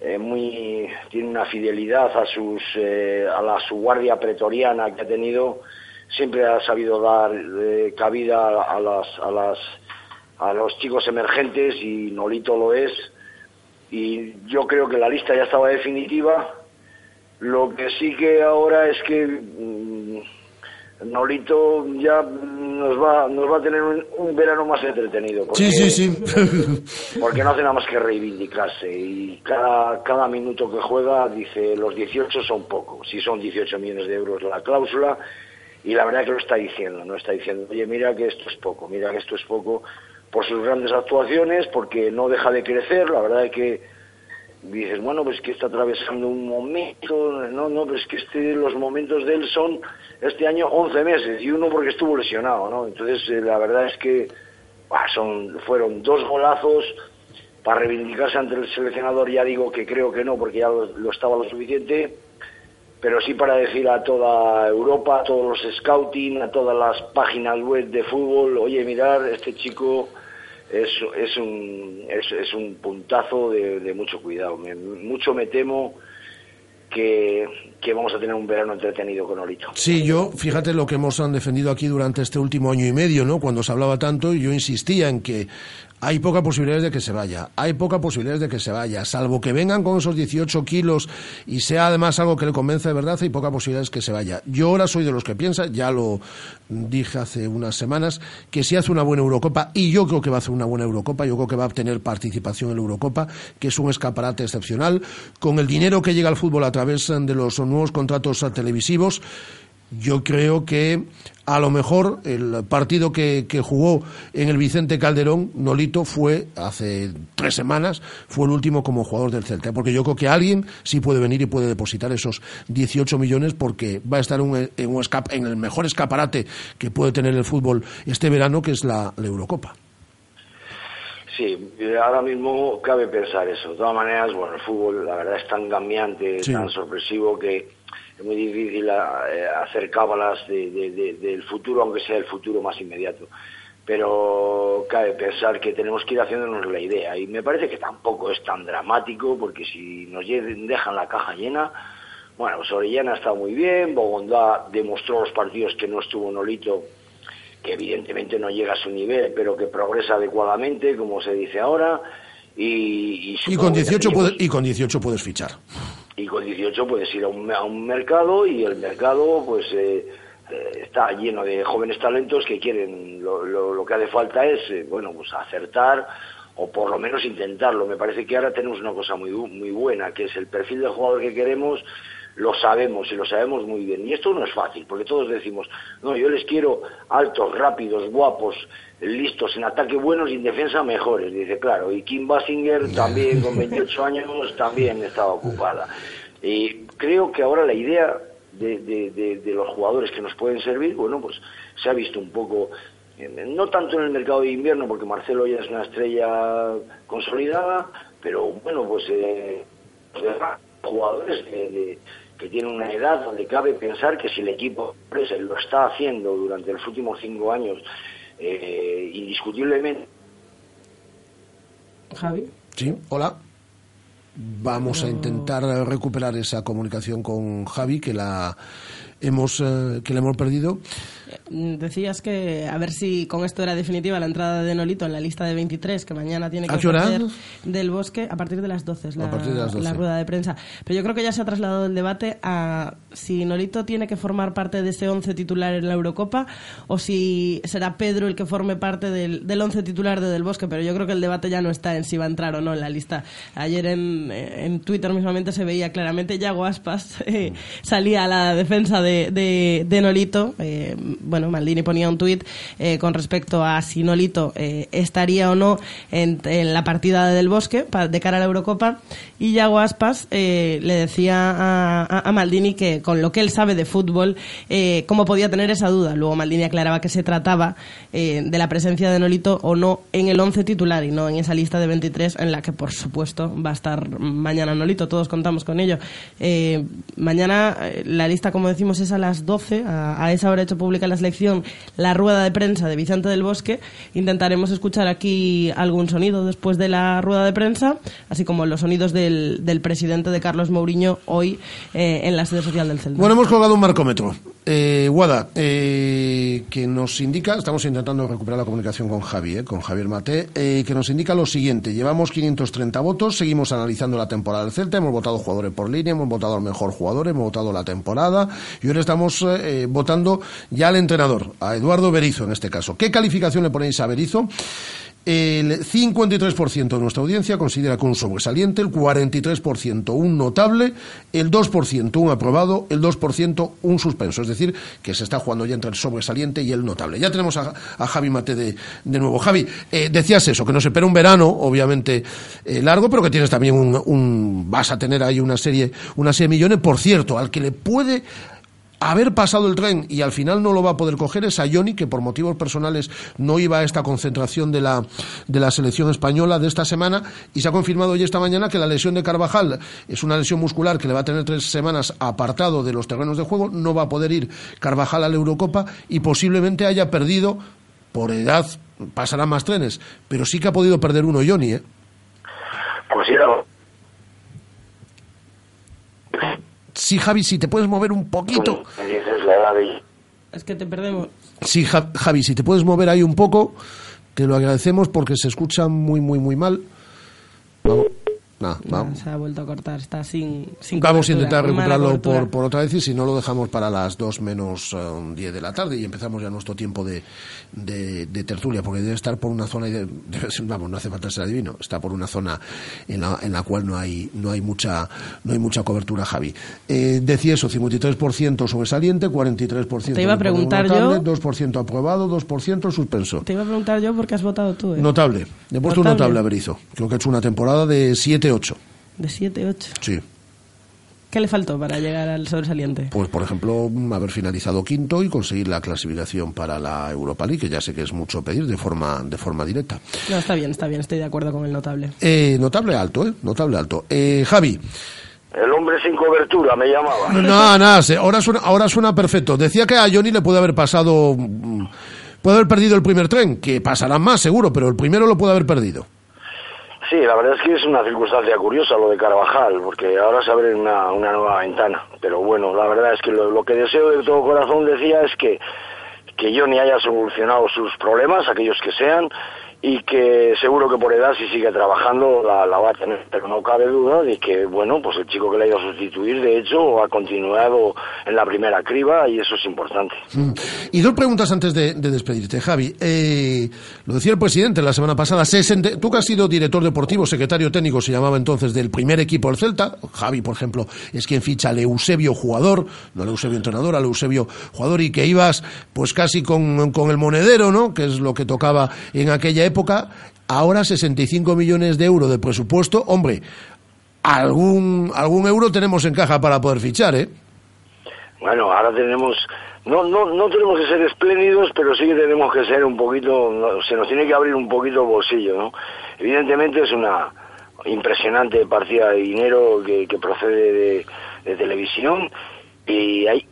eh, muy tiene una fidelidad a sus eh, a la su guardia pretoriana que ha tenido, siempre ha sabido dar eh, cabida a, las a las a los chicos emergentes y Nolito lo es y yo creo que la lista ya estaba definitiva. Lo que sí que ahora es que mm, Nolito ya nos va, nos va a tener un, un verano más entretenido. Porque, Sí, sí, sí. Porque no hace nada más que reivindicarse y cada, cada minuto que juega dice los 18 son poco, si son 18 millones de euros la cláusula y la verdad que lo está diciendo, no está diciendo, oye, mira que esto es poco, mira que esto es poco por sus grandes actuaciones, porque no deja de crecer, la verdad es que dices, bueno, pues que está atravesando un momento, no, no, pues que este, los momentos de él son este año 11 meses y uno porque estuvo lesionado, ¿no? Entonces, eh, la verdad es que son, fueron dos golazos para reivindicarse ante el seleccionador, ya digo que creo que no, porque ya lo, estaba lo suficiente, pero sí para decir a toda Europa, a todos los scouting, a todas las páginas web de fútbol, oye, mirar, este chico es, es, un, es, un puntazo de, de mucho cuidado. Mucho me temo que, que vamos a tener un verano entretenido con Olito. Sí, yo, fíjate lo que hemos defendido aquí durante este último año y medio, ¿no? Cuando se hablaba tanto, y yo insistía en que hay pocas posibilidades de que se vaya, hay pocas posibilidades de que se vaya, salvo que vengan con esos 18 kilos y sea además algo que le convence de verdad, hay pocas posibilidades que se vaya. Yo ahora soy de los que piensa, ya lo dije hace unas semanas, que si hace una buena Eurocopa, y yo creo que va a hacer una buena Eurocopa, yo creo que va a obtener participación en la Eurocopa, que es un escaparate excepcional, con el dinero que llega al fútbol a través de los nuevos contratos televisivos, yo creo que a lo mejor el partido que, que, jugó en el Vicente Calderón, Nolito, fue hace tres semanas, fue el último como jugador del Celta. Porque yo creo que alguien sí puede venir y puede depositar esos 18 millones porque va a estar un, en, un escap, en el mejor escaparate que puede tener el fútbol este verano, que es la, la Eurocopa. Sí, ahora mismo cabe pensar eso. De todas maneras, bueno, el fútbol la verdad es tan cambiante, sí. tan sorpresivo que es muy difícil eh, hacer cábalas de, de, de, del futuro, aunque sea el futuro más inmediato. Pero cabe pensar que tenemos que ir haciéndonos la idea. Y me parece que tampoco es tan dramático, porque si nos dejan la caja llena, bueno, pues Orellana está muy bien, Bogondá demostró los partidos que no estuvo Nolito, que evidentemente no llega a su nivel, pero que progresa adecuadamente, como se dice ahora. Y, y, y con 18 puedes, y con 18 puedes fichar y con 18 puedes ir a un, mercado y el mercado pues eh, eh, está lleno de jóvenes talentos que quieren lo que hace falta es eh, bueno pues acertar o por lo menos intentarlo. Me parece que ahora tenemos una cosa muy muy buena que es el perfil de jugador que queremos lo sabemos y lo sabemos muy bien. Y esto no es fácil, porque todos decimos, no, yo les quiero altos, rápidos, guapos, listos, en ataque buenos y en defensa mejores. Dice, claro, y Kim Basinger también con 28 años también estaba ocupada. Y creo que ahora la idea de, de, de, de los jugadores que nos pueden servir, bueno, pues se ha visto un poco no tanto en el mercado de invierno, porque Marcelo ya es una estrella consolidada, pero bueno, pues eh, jugadores de, de, que tiene una edad donde cabe pensar que si el equipo pues, lo está haciendo durante los últimos cinco años, eh, indiscutiblemente. Javi. Sí, hola. Vamos a intentar recuperar esa comunicación con Javi, que la hemos, eh, que la hemos perdido. Mm, Decías que a ver si con esto era definitiva la entrada de Nolito en la lista de 23, que mañana tiene que ofrecer del bosque a partir de las 12, es la, A partir de las 12. la rueda de prensa. Pero yo creo que ya se ha trasladado el debate a si Nolito tiene que formar parte de ese 11 titular en la Eurocopa o si será Pedro el que forme parte del, del 11 titular de Del Bosque. Pero yo creo que el debate ya no está en si va a entrar o no en la lista. Ayer en, en Twitter mismamente se veía claramente Yago Aspas eh, salía a la defensa de, de, Nolito. Eh, bueno, Maldini ponía un tuit eh, con respecto a si Nolito eh, estaría o no en, la partida del Bosque pa- de cara a la Eurocopa y Yago Aspas le decía a, a- a Maldini que con lo que él sabe de fútbol cómo podía tener esa duda. Luego Maldini aclaraba que se trataba de la presencia de Nolito o no en el 11 titular y no en esa lista de 23 en la que por supuesto va a estar mañana Nolito, todos contamos con ello. Mañana la lista como decimos es a las 12, a, esa hora hecho pública la selección la rueda de prensa de Vicente del Bosque. Intentaremos escuchar aquí algún sonido después de la rueda de prensa, así como los sonidos del, del presidente de Carlos Mourinho hoy eh, en la sede social del Celta. Bueno, hemos colgado un marcómetro. Eh, Guada, eh, que nos indica, estamos intentando recuperar la comunicación con Javi, eh, con Javier Mate, que nos indica lo siguiente. Llevamos 530 votos, seguimos analizando la temporada del Celta, hemos votado jugadores por línea, hemos votado al mejor jugador, hemos votado la temporada y ahora estamos eh, votando ya al entrenador, a Eduardo Berizo en este caso. ¿Qué calificación le ponéis a Berizo? El 53% de nuestra audiencia considera que un sobresaliente, el 43% un notable, el 2% un aprobado, el 2% un suspenso. Es decir, que se está jugando ya entre el sobresaliente y el notable. Ya tenemos a, Javi Mate de, nuevo. Javi, eh, decías eso, que nos espera un verano, obviamente eh, largo, pero que tienes también un, un- vas a tener ahí una serie, una serie de millones. Por cierto, al que le puede haber pasado el tren y al final no lo va a poder coger es a Johnny, que por motivos personales no iba a esta concentración de la, de la selección española de esta semana y se ha confirmado hoy esta mañana que la lesión de Carvajal es una lesión muscular que le va a tener tres semanas apartado de los terrenos de juego, no va a poder ir Carvajal a la Eurocopa y posiblemente haya perdido, por edad pasarán más trenes, pero sí que ha podido perder uno Johnny, ¿eh? Pues sí. Sí, Javi, si te puedes mover un poquito. Me dices la edad de... Es que te perdemos. Sí, Ja- Javi, si te puedes mover ahí un poco, te lo agradecemos porque se escucha muy, muy, muy mal. Vamos, vamos. Se ha vuelto a cortar, está sin, sin Vamos a intentar recuperarlo por, por otra vez y si no lo dejamos para las 2 menos 10 de la tarde y empezamos ya nuestro tiempo de, de, de tertulia porque debe estar por una zona, y de- vamos, no hace falta ser adivino, está por una zona en la, en la cual no hay, no hay mucha no hay mucha cobertura, Javi. Eh, decía eso, 53% sobresaliente, 43% Te iba a notable, preguntar notable, yo. 2% aprobado, 2% suspenso. Te iba a preguntar yo por qué has votado tú, ¿eh? Notable. Le he puesto un Notable. notable a Berizzo. Creo que ha hecho una temporada de 7-8. De 7, 8. Sí. ¿Qué le faltó para llegar al sobresaliente? Pues, por ejemplo, haber finalizado quinto y conseguir la clasificación para la Europa League, que ya sé que es mucho pedir de forma, de forma directa. No, está bien, está bien, estoy de acuerdo con el notable. Eh, notable alto, ¿eh? Notable alto. Eh, Javi. El hombre sin cobertura me llamaba. No, nada, se- ahora suena, ahora suena perfecto. Decía que a Johnny le puede haber pasado... mm, Puede haber perdido el primer tren, que pasarán más seguro, pero el primero lo puede haber perdido. Sí, la verdad es que es una circunstancia curiosa lo de Carvajal, porque ahora se abre una, una nueva ventana. Pero bueno, la verdad es que lo, que deseo de todo corazón, decía, es que, que Johnny haya solucionado sus problemas, aquellos que sean, y que seguro que por edad, si sigue trabajando, la, la va a tener. Pero no cabe duda de que, bueno, pues el chico que le ha ido a sustituir, de hecho, ha continuado en la primera criba, y eso es importante. Mm. Y dos preguntas antes de, de despedirte, Javi. Eh, lo decía el presidente la semana pasada. 60 tú que has sido director deportivo, secretario técnico, se llamaba entonces, del primer equipo del Celta. Javi, por ejemplo, es quien ficha al Eusebio jugador, no al Eusebio entrenador, al Eusebio jugador, y que ibas pues casi con, con el monedero, ¿no? Que es lo que tocaba en aquella época. Ahora 65 millones de euros de presupuesto. Hombre, algún, algún euro tenemos en caja para poder fichar, ¿eh? Bueno, ahora tenemos, no, no, no tenemos que ser espléndidos, pero sí que tenemos que ser un poquito, no, se nos tiene que abrir un poquito el bolsillo, ¿no? Evidentemente es una impresionante partida de dinero que, que procede de, de televisión y hay...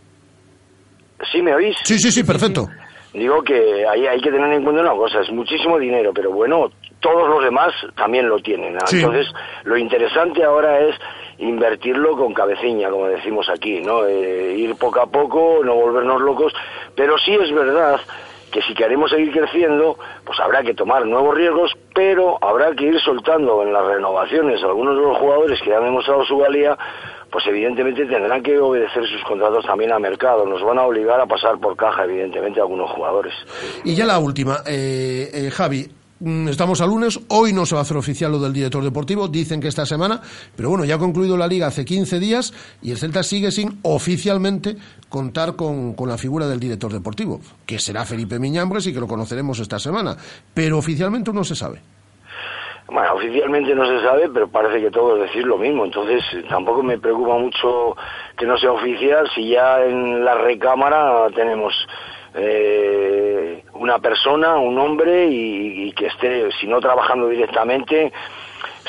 ¿Sí me oís? Sí, sí, sí, perfecto. Digo que hay, hay que tener en cuenta una cosa, es muchísimo dinero, pero bueno, todos los demás también lo tienen. ¿no? Sí. Entonces, lo interesante ahora es invertirlo con cabeciña, como decimos aquí, ¿no? Eh, ir poco a poco, no volvernos locos, pero sí es verdad que si queremos seguir creciendo, pues habrá que tomar nuevos riesgos, pero habrá que ir soltando en las renovaciones algunos de los jugadores que han demostrado su valía, pues evidentemente tendrán que obedecer sus contratos también al mercado. Nos van a obligar a pasar por caja, evidentemente, algunos jugadores. Y ya la última, eh, eh, Javi. mm, Estamos a lunes, hoy no se va a hacer oficial lo del director deportivo, dicen que esta semana, pero bueno, ya ha concluido la liga hace 15 días y el Celta sigue sin oficialmente contar con, con la figura del director deportivo, que será Felipe Miñambres y que lo conoceremos esta semana, pero oficialmente no se sabe. Bueno, oficialmente no se sabe, pero parece que todos decir lo mismo. Entonces, tampoco me preocupa mucho que no sea oficial si ya en la recámara tenemos eh, una persona, un hombre y, y que esté, si no trabajando directamente,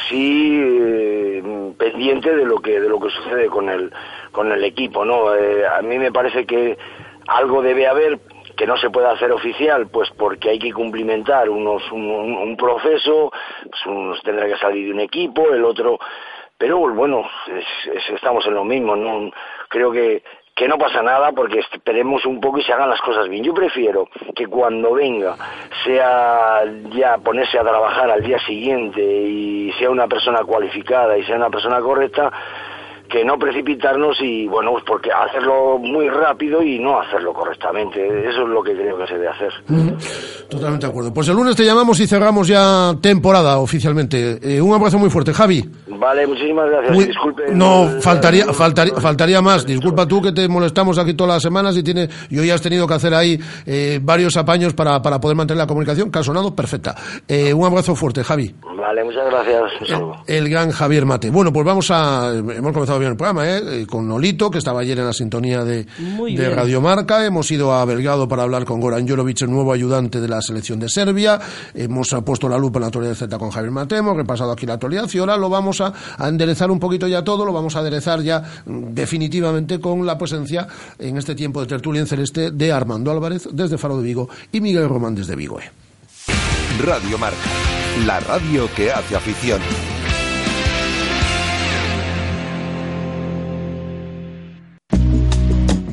sí eh, pendiente de lo que de lo que sucede con el con el equipo, ¿no? Eh, a mí me parece que algo debe haber que no se puede hacer oficial, pues porque hay que cumplimentar unos un, proceso, pues tendrá que salir de un equipo, el otro, pero bueno, es- es- estamos en lo mismo, no creo que que no pasa nada porque esperemos un poco y se hagan las cosas bien. Yo prefiero que cuando venga sea ya ponerse a trabajar al día siguiente y sea una persona cualificada y sea una persona correcta que no precipitarnos y bueno pues porque hacerlo muy rápido y no hacerlo correctamente eso es lo que creo que se debe hacer Totalmente de acuerdo. Pues el lunes te llamamos y cerramos ya temporada oficialmente. Eh, un abrazo muy fuerte, Javi. vale muchísimas gracias Muy- disculpen no, el- faltaría, faltaría, faltaría más. Disculpa tú que te molestamos aquí todas las semanas y, tiene, y hoy has tenido que hacer ahí eh, varios apaños para, para poder mantener la comunicación, que ha sonado perfecta. Eh, un abrazo fuerte, Javi. vale muchas gracias saludo. El gran Javier Mate. Bueno, pues vamos a. Hemos comenzado bien el programa, ¿eh? Eh, Con Nolito, que estaba ayer en la sintonía de, de bien. Radio Marca. Hemos ido a Belgrado para hablar con Goran Jorovic, el nuevo ayudante de la selección de Serbia. Hemos ah, puesto la lupa en la actualidad Z con Javier Mate. Hemos repasado aquí la actualidad y ahora lo vamos a, a enderezar un poquito ya todo. Lo vamos a aderezar ya mm, definitivamente con la presencia en este tiempo de tertulia en celeste de Armando Álvarez desde Faro de Vigo y Miguel Román desde Vigo. ¿eh? Radio Marca, la radio que hace afición.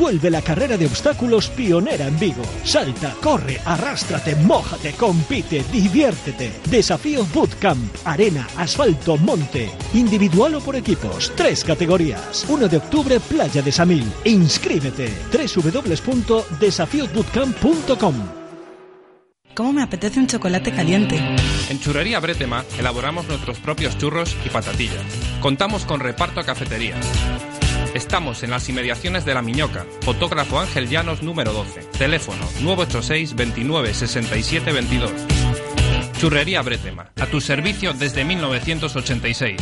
Vuelve la carrera de obstáculos pionera en Vigo. Salta, corre, arrástrate, mójate, compite, diviértete. Desafío Bootcamp, arena, asfalto, monte. Individual o por equipos, tres categorías. 1 de octubre, Playa de Samil. Inscríbete. www.desafiosbootcamp.com ¿Cómo me apetece un chocolate caliente? En Churrería Bretema elaboramos nuestros propios churros y patatillas. Contamos con reparto a cafeterías. Estamos en las inmediaciones de La Miñoca. Fotógrafo Ángel Llanos número 12. Teléfono 986 29 67 22. Churrería Bretema. A tu servicio desde 1986.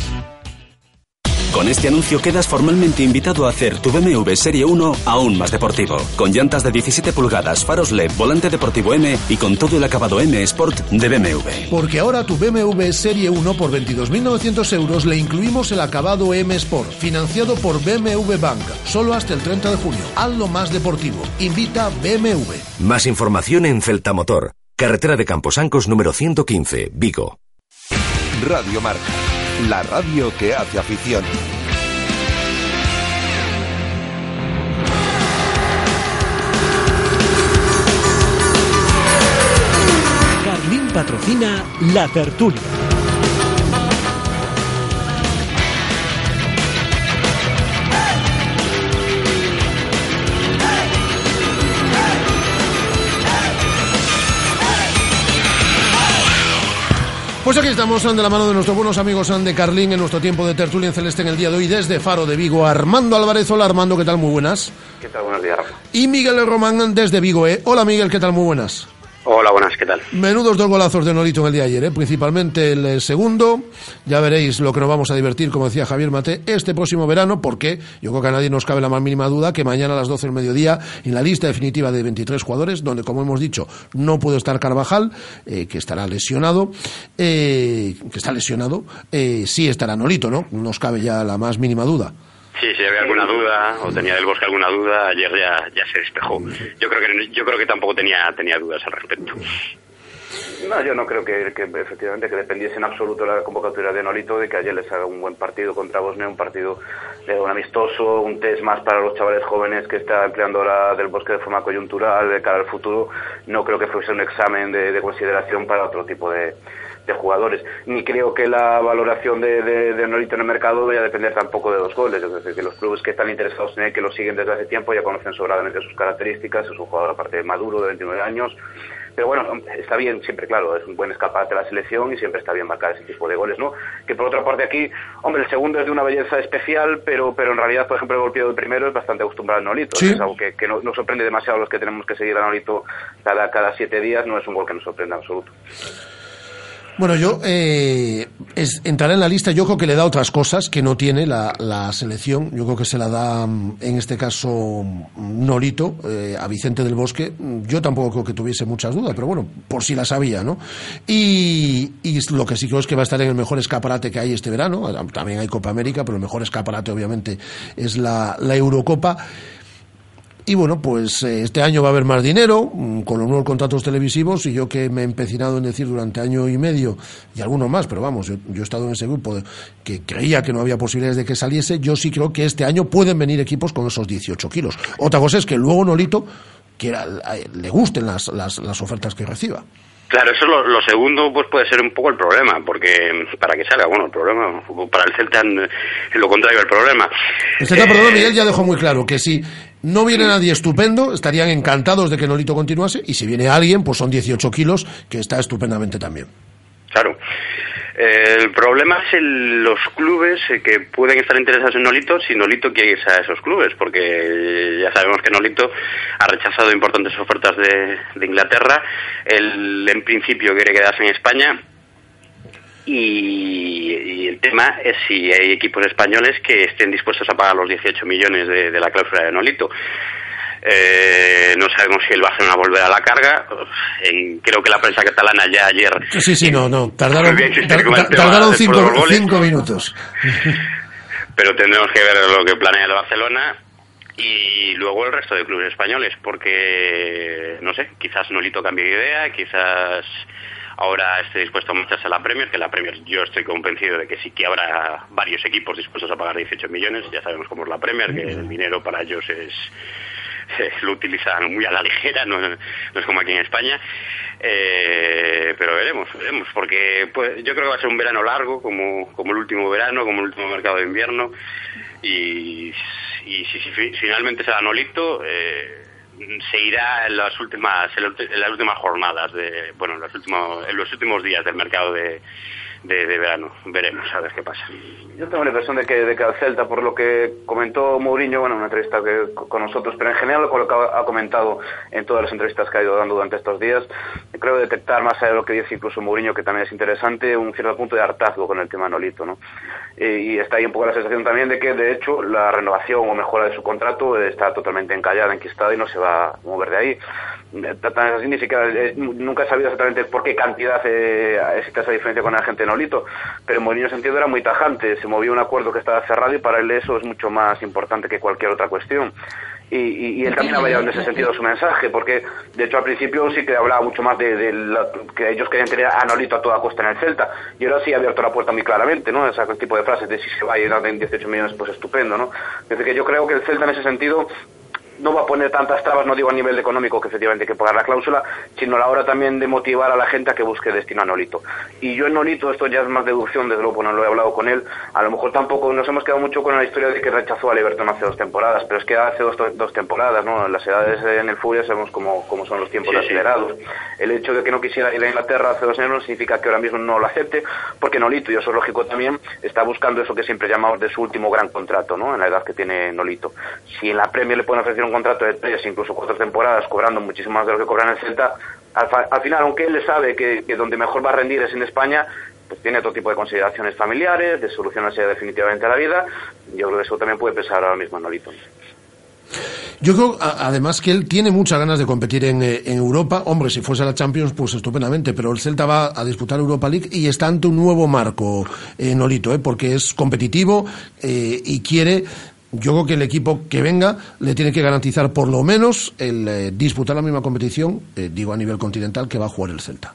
Con este anuncio quedas formalmente invitado a hacer tu BMW Serie 1 aún más deportivo. Con llantas de 17 pulgadas, faros LED, volante deportivo M y con todo el acabado M Sport de BMW. Porque ahora a tu BMW Serie 1 por 22.900 euros le incluimos el acabado M Sport, financiado por BMW Bank, solo hasta el 30 de junio. Hazlo más deportivo. Invita BMW. Más información en Celtamotor, carretera de Camposancos número 115, Vigo. Radio Marca, la radio que hace afición. Carlín patrocina La Tertulia. Pues aquí estamos de la mano de nuestros buenos amigos de Carlín en nuestro tiempo de tertulia en celeste en el día de hoy desde Faro de Vigo. Armando Álvarez, hola Armando, ¿qué tal? Muy buenas. ¿Qué tal? Buenos días, Rafa. Y Miguel Román desde Vigo, ¿eh? Hola Miguel, ¿qué tal? Muy buenas. Hola, buenas, ¿qué tal? Menudos dos golazos de Nolito en el día de ayer, ¿eh? principalmente el segundo. Ya veréis lo que nos vamos a divertir, como decía Javier Mate, este próximo verano, porque yo creo que a nadie nos cabe la más mínima duda que mañana a las 12 del mediodía, en la lista definitiva de 23 jugadores, donde, como hemos dicho, no puede estar Carvajal, eh, que estará lesionado, eh, que está lesionado, eh, sí estará Nolito, ¿no? No nos cabe ya la más mínima duda. Sí, si había alguna duda o tenía del bosque alguna duda, ayer ya, ya se despejó. Yo creo que yo creo que tampoco tenía tenía dudas al respecto. No, yo no creo que, que efectivamente que dependiese en absoluto la convocatoria de Nolito de que ayer les haga un buen partido contra Bosnia, un partido de un amistoso, un test más para los chavales jóvenes que está empleando la del bosque de forma coyuntural de cara al futuro. No creo que fuese un examen de, de consideración para otro tipo de, de jugadores. Ni creo que la valoración de, de, de, Nolito en el mercado vaya a depender tampoco de los goles. Es decir, que los clubes que están interesados en él, que lo siguen desde hace tiempo, ya conocen sobradamente sus características. Es un jugador aparte maduro, de 29 años. Pero bueno, está bien, siempre, claro, es un buen escaparate de la selección y siempre está bien marcar ese tipo de goles, ¿no? Que por otra parte aquí, hombre, el segundo es de una belleza especial, pero, pero en realidad, por ejemplo, el golpeo del primero es bastante acostumbrado al Nolito. Sí. Es algo que, que no, no, sorprende demasiado a los que tenemos que seguir a Nolito cada, cada siete días, no es un gol que nos sorprenda en absoluto. Bueno, yo eh, es, entraré en la lista. Yo creo que le da otras cosas que no tiene la, la selección. Yo creo que se la da, mm, en este caso, Nolito eh, a Vicente del Bosque. Yo tampoco creo que tuviese muchas dudas, pero bueno, por si las había, ¿no? Y, y lo que sí creo es que va a estar en el mejor escaparate que hay este verano. También hay Copa América, pero el mejor escaparate, obviamente, es la, la Eurocopa. Y bueno, pues eh, este año va a haber más dinero mm, con los nuevos contratos televisivos y yo que me he empecinado en decir durante año y medio y algunos más, pero vamos, yo, yo he estado en ese grupo que creía que no había posibilidades de que saliese, yo sí creo que este año pueden venir equipos con esos 18 kilos. Otra cosa es que luego Nolito quiera, le gusten las, las, las ofertas que reciba. Claro, eso lo, lo, segundo pues puede ser un poco el problema, porque para que salga, bueno, el problema, para el Celta lo contrario el problema. El Celta, eh, perdón, Miguel ya dejó muy claro que si no viene nadie estupendo, estarían encantados de que Nolito continuase, y si viene alguien, pues son 18 kilos, que está estupendamente también. Claro. El problema es el, los clubes que pueden estar interesados en Nolito si Nolito quiere irse a esos clubes, porque ya sabemos que Nolito ha rechazado importantes ofertas de, de Inglaterra. Él, en principio, quiere quedarse en España. Y, y, el tema es si hay equipos españoles que estén dispuestos a pagar los 18 millones de, de la cláusula de Nolito. Eh, no sabemos si el Barcelona volverá a la carga. En, creo que la prensa catalana ya ayer. Sí, sí, no, no. Tardaron, tar, tardaron cinco, cinco minutos. Pero tendremos que ver lo que planea el Barcelona y luego el resto de clubes españoles, porque no sé, quizás Nolito cambie de idea, quizás ahora esté dispuesto a marcharse a la Premier, que la Premier yo estoy convencido de que sí que habrá varios equipos dispuestos a pagar 18 millones, ya sabemos cómo es la Premier, que el dinero para ellos es lo utilizan muy a la ligera, no, no es como aquí en España. Eh, pero veremos, veremos, porque pues, yo creo que va a ser un verano largo, como, como el último verano, como el último mercado de invierno. Y, y si, si, finalmente se da Nolito, eh, se irá en las últimas en las últimas jornadas de bueno en los últimos en los últimos días del mercado de de, verano. Veremos a ver qué pasa. Yo tengo la impresión de que, de que al Celta, por lo que comentó Mourinho, bueno, en una entrevista que, con nosotros, pero en general lo que ha comentado en todas las entrevistas que ha ido dando durante estos días, creo detectar, más allá de lo que dice incluso Mourinho, que también es interesante, un cierto punto de hartazgo con el tema Nolito, ¿no? Y, está ahí un poco la sensación también de que, de hecho, la renovación o mejora de su contrato está totalmente encallada, enquistada y no se va a mover de ahí. Tan así, ni siquiera, eh, nunca he sabido exactamente por qué cantidad eh, existe esa diferencia con el agente Nolito, pero en Mourinho sentido era muy tajante, se movió un acuerdo que estaba cerrado y para él eso es mucho más importante que cualquier otra cuestión. Y, y, y él también ha variado en ese sentido su mensaje, porque de hecho al principio sí que hablaba mucho más de, de la, que ellos querían tener a Nolito a toda costa en el Celta, y ahora sí ha abierto la puerta muy claramente, ¿no? Ese tipo de frases de si se va a ir en 18 millones, pues estupendo, ¿no? Es decir, que yo creo que el Celta en ese sentido no va a poner tantas trabas, no digo a nivel económico que efectivamente hay que pagar la cláusula, sino a la hora también de motivar a la gente a que busque destino a Nolito. Y yo en Nolito, esto ya es más deducción, desde luego no lo he hablado con él, a lo mejor tampoco nos hemos quedado mucho con la historia de que rechazó a Everton hace dos temporadas, pero es que hace dos, dos temporadas, ¿no? Las edades en el Furia sabemos cómo, cómo son los tiempos Sí, sí. acelerados. El hecho de que no quisiera ir a Inglaterra hace dos años no significa que ahora mismo no lo acepte, porque Nolito, y eso es lógico también, está buscando eso que siempre llamamos de su último gran contrato, ¿no? En la edad que tiene Nolito. Si en la Premier le pueden ofrecer un contrato de tres, incluso cuatro temporadas, cobrando muchísimo más de lo que cobra en el Celta, al, al final, aunque él le sabe que, donde mejor va a rendir es en España, pues tiene otro tipo de consideraciones familiares, de solucionarse definitivamente a la vida. Yo creo que eso también puede pesar ahora mismo en Nolito. Yo creo, además, que él tiene muchas ganas de competir en, eh, Europa. Hombre, si fuese la Champions, pues estupendamente, pero el Celta va a disputar Europa League y está ante un nuevo marco, eh, Nolito, eh, porque es competitivo eh, y quiere. Yo creo que el equipo que venga le tiene que garantizar por lo menos el eh, disputar la misma competición, eh, digo a nivel continental, que va a jugar el Celta.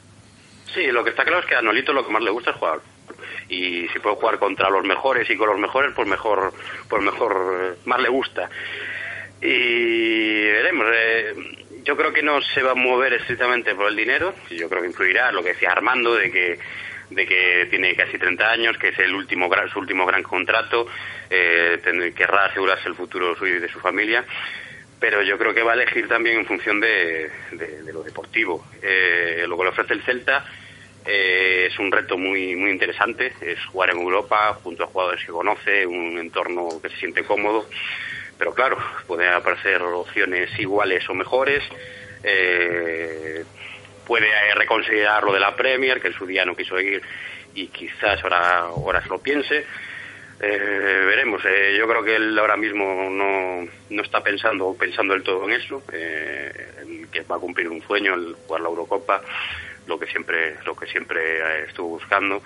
Sí, lo que está claro es que a Nolito lo que más le gusta es jugar. Y si puede jugar contra los mejores y con los mejores, pues mejor, pues mejor, eh, más le gusta. Y veremos. eh, yo creo que no se va a mover estrictamente por el dinero. Yo creo que influirá lo que decía Armando de que de que tiene casi 30 años, que es el último gran- su último gran contrato, eh, querrá asegurarse el futuro suyo y de su familia pero yo creo que va a elegir también en función de, de- de lo deportivo. Eh, lo que le ofrece el Celta eh, es un reto muy muy interesante, es jugar en Europa junto a jugadores que conoce, un entorno que se siente cómodo, pero claro, pueden aparecer opciones iguales o mejores. eh, puede reconsiderar lo de la Premier, que en su día no quiso ir y quizás ahora, ahora se lo piense. Eh, veremos. Eh, yo creo que él ahora mismo no, no está pensando pensando del todo en eso, eh, que va a cumplir un sueño, el jugar la Eurocopa, lo que siempre lo que siempre eh, estuvo buscando.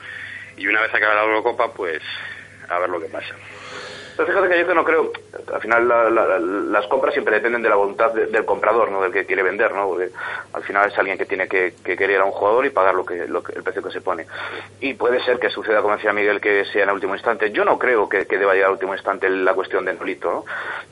Y una vez acabe la Eurocopa, pues a ver lo que pasa. Pero fíjate que yo que no creo, al final la- la- las compras siempre dependen de la voluntad de- del comprador, no del que quiere vender, ¿no? Porque al final es alguien que tiene que, que querer a un jugador y pagar lo que, el precio que se pone. Y puede ser que suceda, como decía Miguel, que sea en el último instante. Yo no creo que, deba llegar al último instante la cuestión de Nolito, ¿no?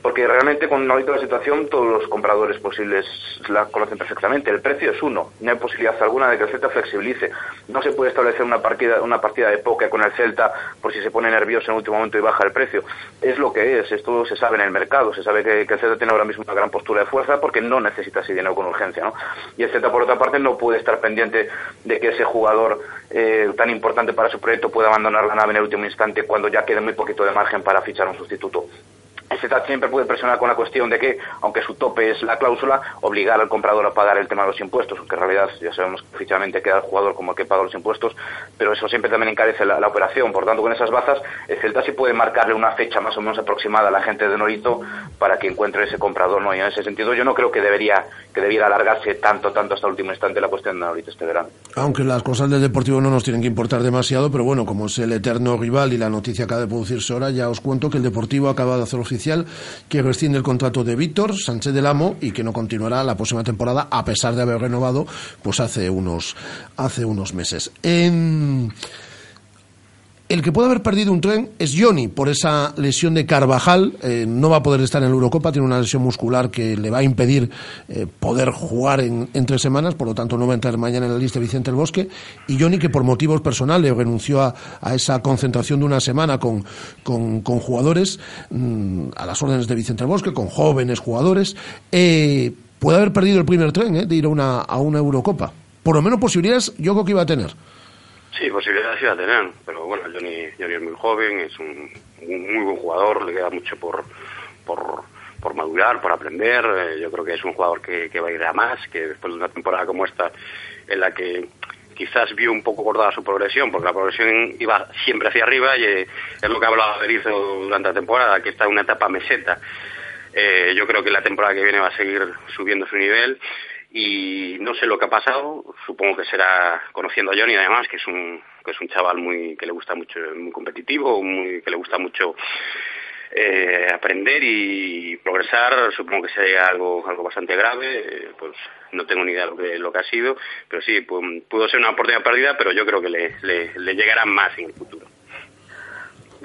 Porque realmente con Nolito la situación todos los compradores posibles la conocen perfectamente. El precio es uno. No hay posibilidad alguna de que el Celta flexibilice. No se puede establecer una partida, una partida de póker con el Celta por si se pone nervioso en el último momento y baja el precio. Es lo que es. Esto se sabe en el mercado. Se sabe que, que el Celta tiene ahora mismo una gran postura de fuerza porque no necesita ese dinero con urgencia, ¿no? Y el Celta, por otra parte, no puede estar pendiente de que ese jugador eh, tan importante para su proyecto pueda abandonar la nave en el último instante cuando ya quede muy poquito de margen para fichar un sustituto. Celta siempre puede presionar con la cuestión de que, aunque su tope es la cláusula, obligar al comprador a pagar el tema de los impuestos, aunque en realidad ya sabemos que oficialmente queda el jugador como el que paga los impuestos, pero eso siempre también encarece la, la operación. Por tanto, con esas bazas, el Celta sí puede marcarle una fecha más o menos aproximada a la gente de Norito para que encuentre ese comprador. ¿no? Y en ese sentido, yo no creo que debería que debiera alargarse tanto, tanto hasta el último instante la cuestión de Norito este verano. Aunque las cosas del Deportivo no nos tienen que importar demasiado, pero bueno, como es el eterno rival y la noticia acaba de producirse ahora, ya os cuento que el Deportivo acaba de hacer oficial que rescinde el contrato de Víctor Sánchez del Amo y que no continuará la próxima temporada a pesar de haber renovado pues hace unos hace unos meses. En- el que puede haber perdido un tren es Johnny por esa lesión de Carvajal. Eh, no va a poder estar en la Eurocopa, tiene una lesión muscular que le va a impedir eh, poder jugar en, tres semanas, por lo tanto no va a entrar mañana en la lista Vicente el Bosque. Y Johnny que por motivos personales renunció a, esa concentración de una semana con, con, con jugadores mm, a las órdenes de Vicente el Bosque, con jóvenes jugadores. Eh, puede haber perdido el primer tren eh, de ir a una, a una Eurocopa. Por lo menos posibilidades yo creo que iba a tener. Sí, posibilidades iba a tener, pero bueno, Johnny, Johnny es muy joven, es un, un muy buen jugador, le queda mucho por, por, por madurar, por aprender. eh, yo creo que es un jugador que, que va a ir a más, que después de una temporada como esta, en la que quizás vio un poco cortada su progresión, porque la progresión iba siempre hacia arriba y eh, es lo que hablaba Berizzo durante la temporada, que está en una etapa meseta. Eh, yo creo que la temporada que viene va a seguir subiendo su nivel y no sé lo que ha pasado, supongo que será conociendo a Johnny además, que es un que es un chaval muy que le gusta mucho, muy competitivo, muy que le gusta mucho eh, aprender y progresar, supongo que sería algo algo bastante grave, eh, pues no tengo ni idea de lo que, lo que ha sido, pero sí, pu- pudo ser una oportunidad perdida, pero yo creo que le, le, le llegará más en el futuro.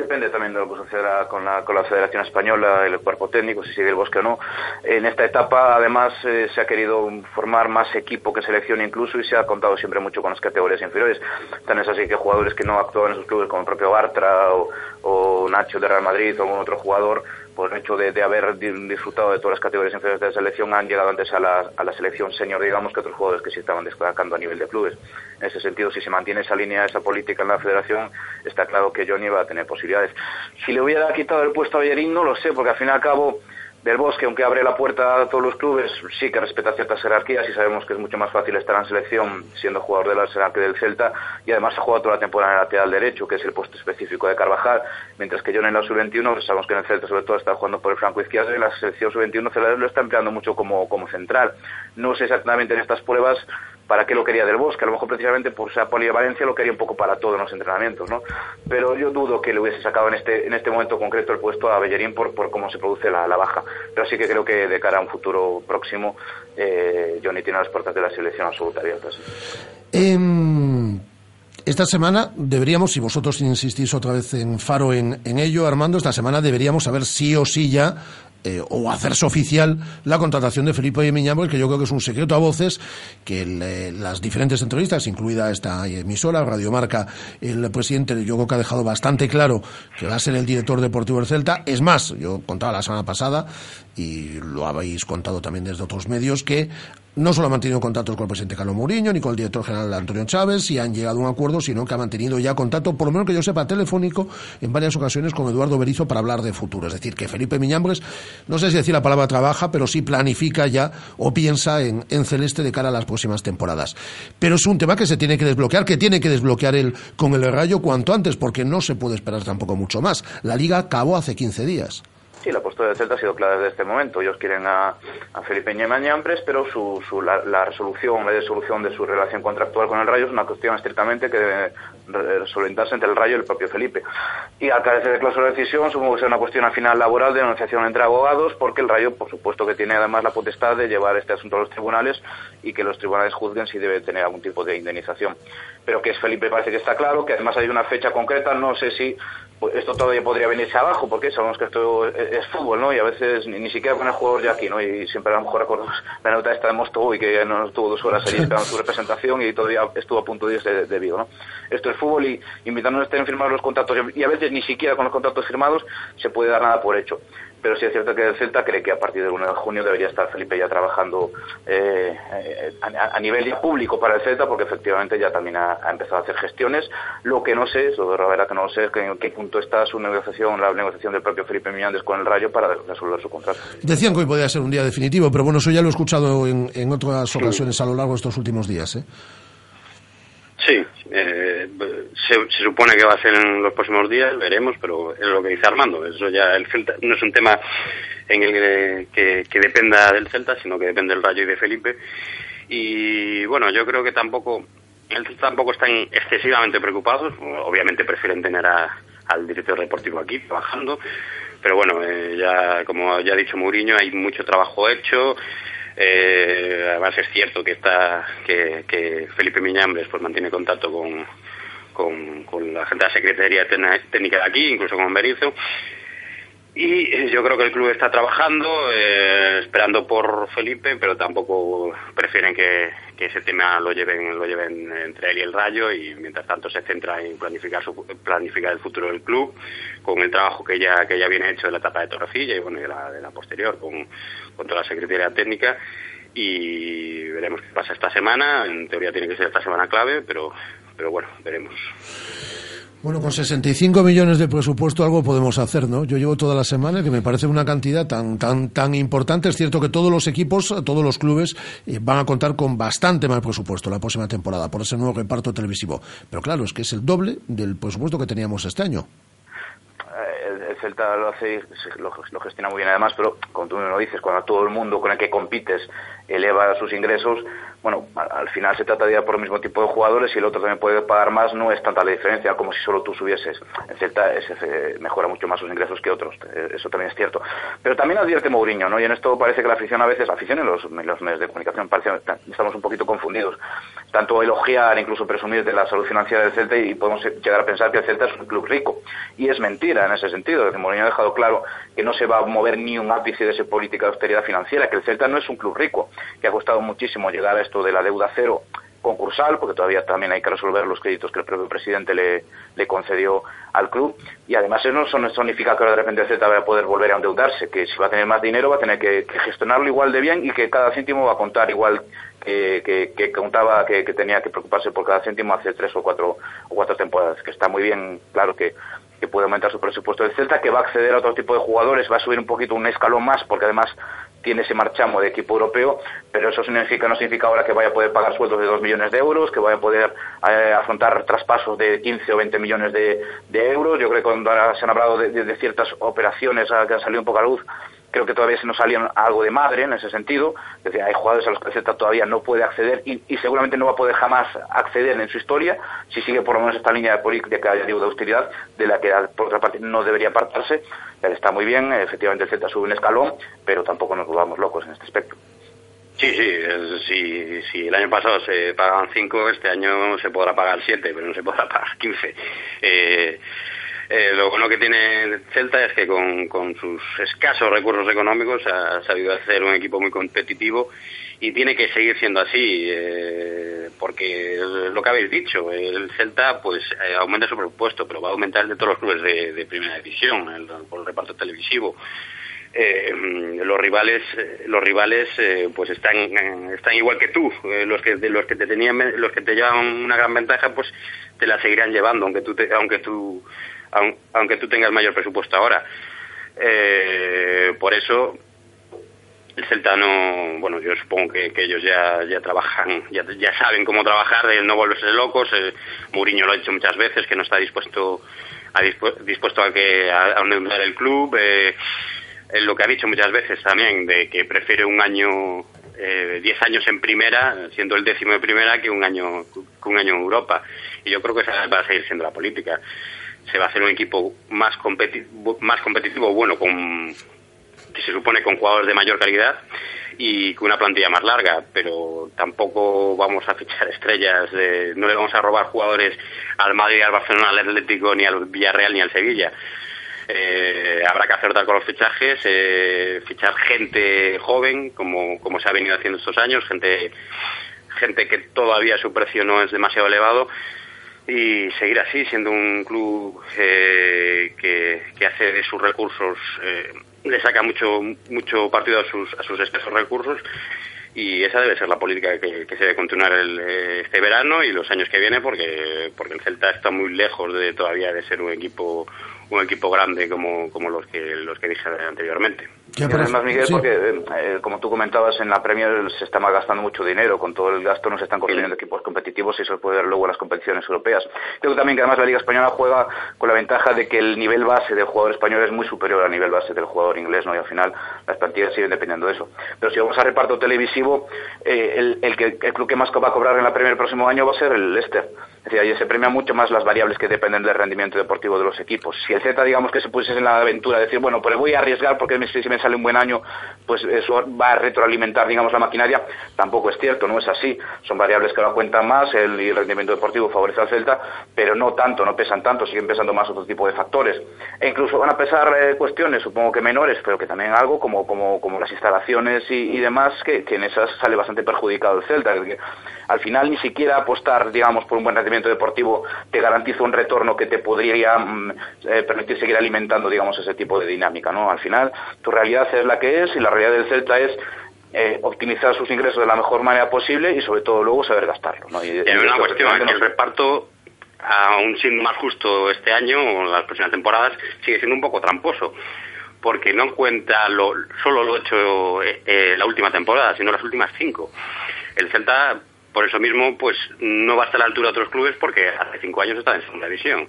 Depende también de lo que suceda con la, con la Federación Española, el cuerpo técnico, si sigue el bosque o no. En esta etapa, además, eh, se ha querido formar más equipo que selección incluso y se ha contado siempre mucho con las categorías inferiores. Tan es así que jugadores que no actúan en sus clubes, como el propio Bartra o, o Nacho de Real Madrid o algún otro jugador, por el hecho de, de haber di- disfrutado de todas las categorías inferiores de la selección, han llegado antes a la, a la selección senior, digamos, que otros jugadores que sí estaban destacando a nivel de clubes. En ese sentido, si se mantiene esa línea, esa política en la federación, está claro que Johnny va a tener posibilidades. Si le hubiera quitado el puesto a Bellerín, no lo sé, porque al fin y al cabo, del Bosque, aunque abre la puerta a todos los clubes, sí que respeta ciertas jerarquías y sabemos que es mucho más fácil estar en selección siendo jugador del Arsenal que del Celta y además ha jugado toda la temporada en el lateral derecho, que es el puesto específico de Carvajal, mientras que John en la sub-21, sabemos que en el Celta sobre todo está jugando por el flanco izquierdo y en la selección sub-21 Celta lo está empleando mucho como, como central. No sé exactamente en estas pruebas para qué lo quería del Bosque, a lo mejor precisamente por esa polivalencia lo quería un poco para todos los entrenamientos, ¿no? Pero yo dudo que le hubiese sacado en este, en este momento concreto el puesto a Bellerín por, por cómo se produce la, la baja. Pero sí que creo que de cara a un futuro próximo, eh, Johnny tiene las puertas de la selección absoluta abiertas. Em, esta semana deberíamos, si vosotros insistís otra vez en Faro en, en ello, Armando, esta semana deberíamos saber sí o sí ya eh, o hacerse oficial la contratación de Felipe Miñambres, que yo creo que es un secreto a voces, que eh, las diferentes entrevistas, incluida esta emisora, Radiomarca, el presidente, yo creo que ha dejado bastante claro que va a ser el director deportivo del Celta. Es más, yo contaba la semana pasada, y lo habéis contado también desde otros medios, que no solo ha mantenido contactos con el presidente Carlos Mourinho ni con el director general Antonio Chávez y han llegado a un acuerdo, sino que ha mantenido ya contacto, por lo menos que yo sepa, telefónico en varias ocasiones con Eduardo Berizo para hablar de futuro. Es decir, que Felipe Miñambres, no sé si decir la palabra trabaja, pero sí planifica ya o piensa en, en celeste de cara a las próximas temporadas. Pero es un tema que se tiene que desbloquear, que tiene que desbloquear el, con el Rayo cuanto antes, porque no se puede esperar tampoco mucho más. La liga acabó hace 15 días. Sí, la postura del Celta ha sido clara desde este momento. Ellos quieren a, a Felipe Ñemañampres, pero su, su, la, la resolución, la resolución de su relación contractual con el Rayo es una cuestión estrictamente que debe solventarse entre el Rayo y el propio Felipe. Y al carecer de cláusula de decisión, supongo que será una cuestión al final laboral de negociación entre abogados, porque el Rayo, por supuesto, que tiene además la potestad de llevar este asunto a los tribunales y que los tribunales juzguen si debe tener algún tipo de indemnización. Pero que es Felipe parece que está claro, que además hay una fecha concreta, no sé si esto todavía podría venirse abajo, porque sabemos que esto es, fútbol, ¿no? Y a veces ni, ni siquiera con el jugador ya aquí, ¿no? Y siempre a lo mejor recuerdo la nota esta de Mosto y que no estuvo dos horas allí esperando su representación y todavía estuvo a punto de irse de, de Vigo, ¿no? Esto es fútbol y invitándonos a estén firmados los contratos y a veces ni siquiera con los contratos firmados se puede dar nada por hecho. Pero sí es cierto que el Celta cree que a partir del 1 de junio debería estar Felipe ya trabajando eh, eh, a, a nivel ya público para el Celta, porque efectivamente ya también ha, ha empezado a hacer gestiones. Lo que no sé, eso de la verdad que no lo sé, es que en qué punto está su negociación, la negociación del propio Felipe Miñandes con el Rayo para resolver su contrato. Decían que hoy podía ser un día definitivo, pero bueno, eso ya lo he escuchado en, en otras ocasiones a lo largo de estos últimos días. ¿eh? Sí, eh, se, supone que va a ser en los próximos días, veremos, pero es lo que dice Armando. Eso ya el Celta no es un tema en el que, dependa del Celta, sino que depende del Rayo y de Felipe. Y bueno, yo creo que tampoco el Celta tampoco están excesivamente preocupados. Obviamente prefieren tener al director deportivo aquí trabajando, pero bueno, eh, ya como ya ha dicho Mourinho, hay mucho trabajo hecho. Eh, además es cierto que está que, Felipe Miñambres pues mantiene contacto con, con, la gente de la Secretaría Técnica de aquí, incluso con Berizzo. Y yo creo que el club está trabajando, eh, esperando por Felipe, pero tampoco prefieren que, que ese tema lo lleven, lo lleven entre él y el Rayo y mientras tanto se centra en planificar su, planificar el futuro del club con el trabajo que ya que ya viene hecho de la etapa de Torrecilla y bueno y de la, de la posterior con, con toda la secretaría técnica y veremos qué pasa esta semana. En teoría tiene que ser esta semana clave, pero pero bueno veremos. Bueno, con 65 millones de presupuesto algo podemos hacer, ¿no? Yo llevo toda la semana que me parece una cantidad tan tan tan importante. Es cierto que todos los equipos, todos los clubes eh, van a contar con bastante más presupuesto la próxima temporada por ese nuevo reparto televisivo. Pero claro, es que es el doble del presupuesto que teníamos este año. Eh, el, el Celta lo hace, lo gestiona muy bien además, pero como tú me lo dices, cuando todo el mundo con el que compites eleva sus ingresos, bueno, al, al final se trata de ir por el mismo tipo de jugadores y el otro también puede pagar más, no es tanta la diferencia como si solo tú subieses. El Celta eh, mejora mucho más sus ingresos que otros, eh, eso también es cierto. Pero también advierte Mourinho, ¿no? Y en esto parece que la afición a veces, la afición en los, en medios de comunicación, parece, estamos un poquito confundidos. Tanto elogiar, incluso presumir de la salud financiera del Celta y podemos llegar a pensar que el Celta es un club rico. Y es mentira en ese sentido. Mourinho ha dejado claro que no se va a mover ni un ápice de esa política de austeridad financiera, que el Celta no es un club rico, que ha costado muchísimo llegar a de la deuda cero concursal, porque todavía también hay que resolver los créditos que el propio presidente le, concedió al club. Y además eso no significa que ahora de repente el Celta va a poder volver a endeudarse, que si va a tener más dinero va a tener que, gestionarlo igual de bien y que cada céntimo va a contar igual que, que, contaba que, que tenía que preocuparse por cada céntimo hace tres o cuatro, o cuatro temporadas, que está muy bien, claro que que puede aumentar su presupuesto del Celta, que va a acceder a otro tipo de jugadores, va a subir un poquito un escalón más, porque además tiene ese marchamo de equipo europeo, pero eso significa, no significa ahora que vaya a poder pagar sueldos de 2 millones de euros, que vaya a poder eh, afrontar traspasos de 15 o 20 millones de, euros. Yo creo que cuando ahora se han hablado de, ciertas operaciones ah, que han salido un poco a luz, creo que todavía se nos salían algo de madre en ese sentido. Es decir, hay jugadores a los que el todavía no puede acceder y, seguramente no va a poder jamás acceder en su historia si sigue por lo menos esta línea de ya digo, de austeridad, de la que por otra parte no debería apartarse. Está muy bien, efectivamente el sube un escalón, pero tampoco nos volvamos locos en este aspecto. Sí, sí, si, el año pasado se pagaban 5, este año se podrá pagar 7, pero no se podrá pagar 15. Eh, eh, lo bueno que tiene el Celta es que con, con sus escasos recursos económicos ha sabido hacer un equipo muy competitivo y tiene que seguir siendo así, eh, porque lo que habéis dicho, el Celta pues eh, aumenta su presupuesto, pero va a aumentar de todos los clubes de, primera división el- por el reparto televisivo. Eh, los rivales los rivales pues están están igual que tú los que los que te tenían los que te llevan una gran ventaja pues te la seguirán llevando aunque tú te- aunque tú aun- aunque tú tengas mayor presupuesto ahora Eh, por eso el Celta no, bueno, yo supongo que, ellos ya, ya trabajan, ya, saben cómo trabajar, de no volverse locos. Eh, Mourinho lo ha dicho muchas veces que no está dispuesto a, dispu- dispuesto a que a, a el club. Eh, eh, lo que ha dicho muchas veces también de que prefiere un año, eh, 10 años en primera, siendo el décimo de primera, que un año que un año en Europa. Y yo creo que esa va a seguir siendo la política. Se va a hacer un equipo más, competi- más competitivo, bueno, con que se supone con jugadores de mayor calidad y con una plantilla más larga, pero tampoco vamos a fichar estrellas, de- no le vamos a robar jugadores al Madrid, al Barcelona, al Atlético, ni al Villarreal, ni al Sevilla. Eh, habrá que acertar con los fichajes, eh, fichar gente joven, como, como se ha venido haciendo estos años, gente, gente que todavía su precio no es demasiado elevado y seguir así, siendo un club eh, que, que hace de sus recursos, eh, le saca mucho, mucho partido a sus, a sus escasos recursos y esa debe ser la política que, que se debe continuar el, eh, este verano y los años que vienen porque, porque el Celta está muy lejos de todavía de ser un equipo un equipo grande como, como los que los que dije anteriormente. Y además, Miguel, porque eh, como tú comentabas, en la Premier se está malgastando mucho dinero. Con todo el gasto no se están construyendo equipos competitivos y eso puede ver luego en las competiciones europeas. Creo también que además la Liga Española juega con la ventaja de que el nivel base del jugador español es muy superior al nivel base del jugador inglés, ¿no? Y al final las plantillas siguen dependiendo de eso. Pero si vamos a reparto televisivo, eh, el, el, que, el club que más va a cobrar en la Premier el próximo año va a ser el Leicester. Es decir, se premia mucho más las variables que dependen del rendimiento deportivo de los equipos. Si el Z, digamos que se pusiese en la aventura de decir, bueno, pues voy a arriesgar porque si me sale un buen año, pues eso va a retroalimentar, digamos, la maquinaria, tampoco es cierto, no es así. Son variables que ahora cuentan más, el, rendimiento deportivo favorece al Celta, pero no tanto, no pesan tanto, siguen pesando más otro tipo de factores. E incluso van a pesar eh, cuestiones, supongo que menores, pero que también algo como, como, como las instalaciones y, demás, que, que, en esas sale bastante perjudicado el Celta. Que al final ni siquiera apostar, digamos, por un buen rendimiento deportivo te garantiza un retorno que te podría mm, eh, permitir seguir alimentando, digamos, ese tipo de dinámica, ¿no? Al final, tu realidad es la que es y la realidad del Celta es eh, optimizar sus ingresos de la mejor manera posible y sobre todo luego saber gastarlo. ¿no? Y, y hay una cuestión, que el reparto, aún siendo más justo este año o las próximas temporadas, sigue siendo un poco tramposo porque no cuenta lo, solo lo hecho eh, la última temporada, sino las últimas cinco. El Celta por eso mismo, pues no va a estar a la altura de otros clubes porque hace cinco años está en segunda división.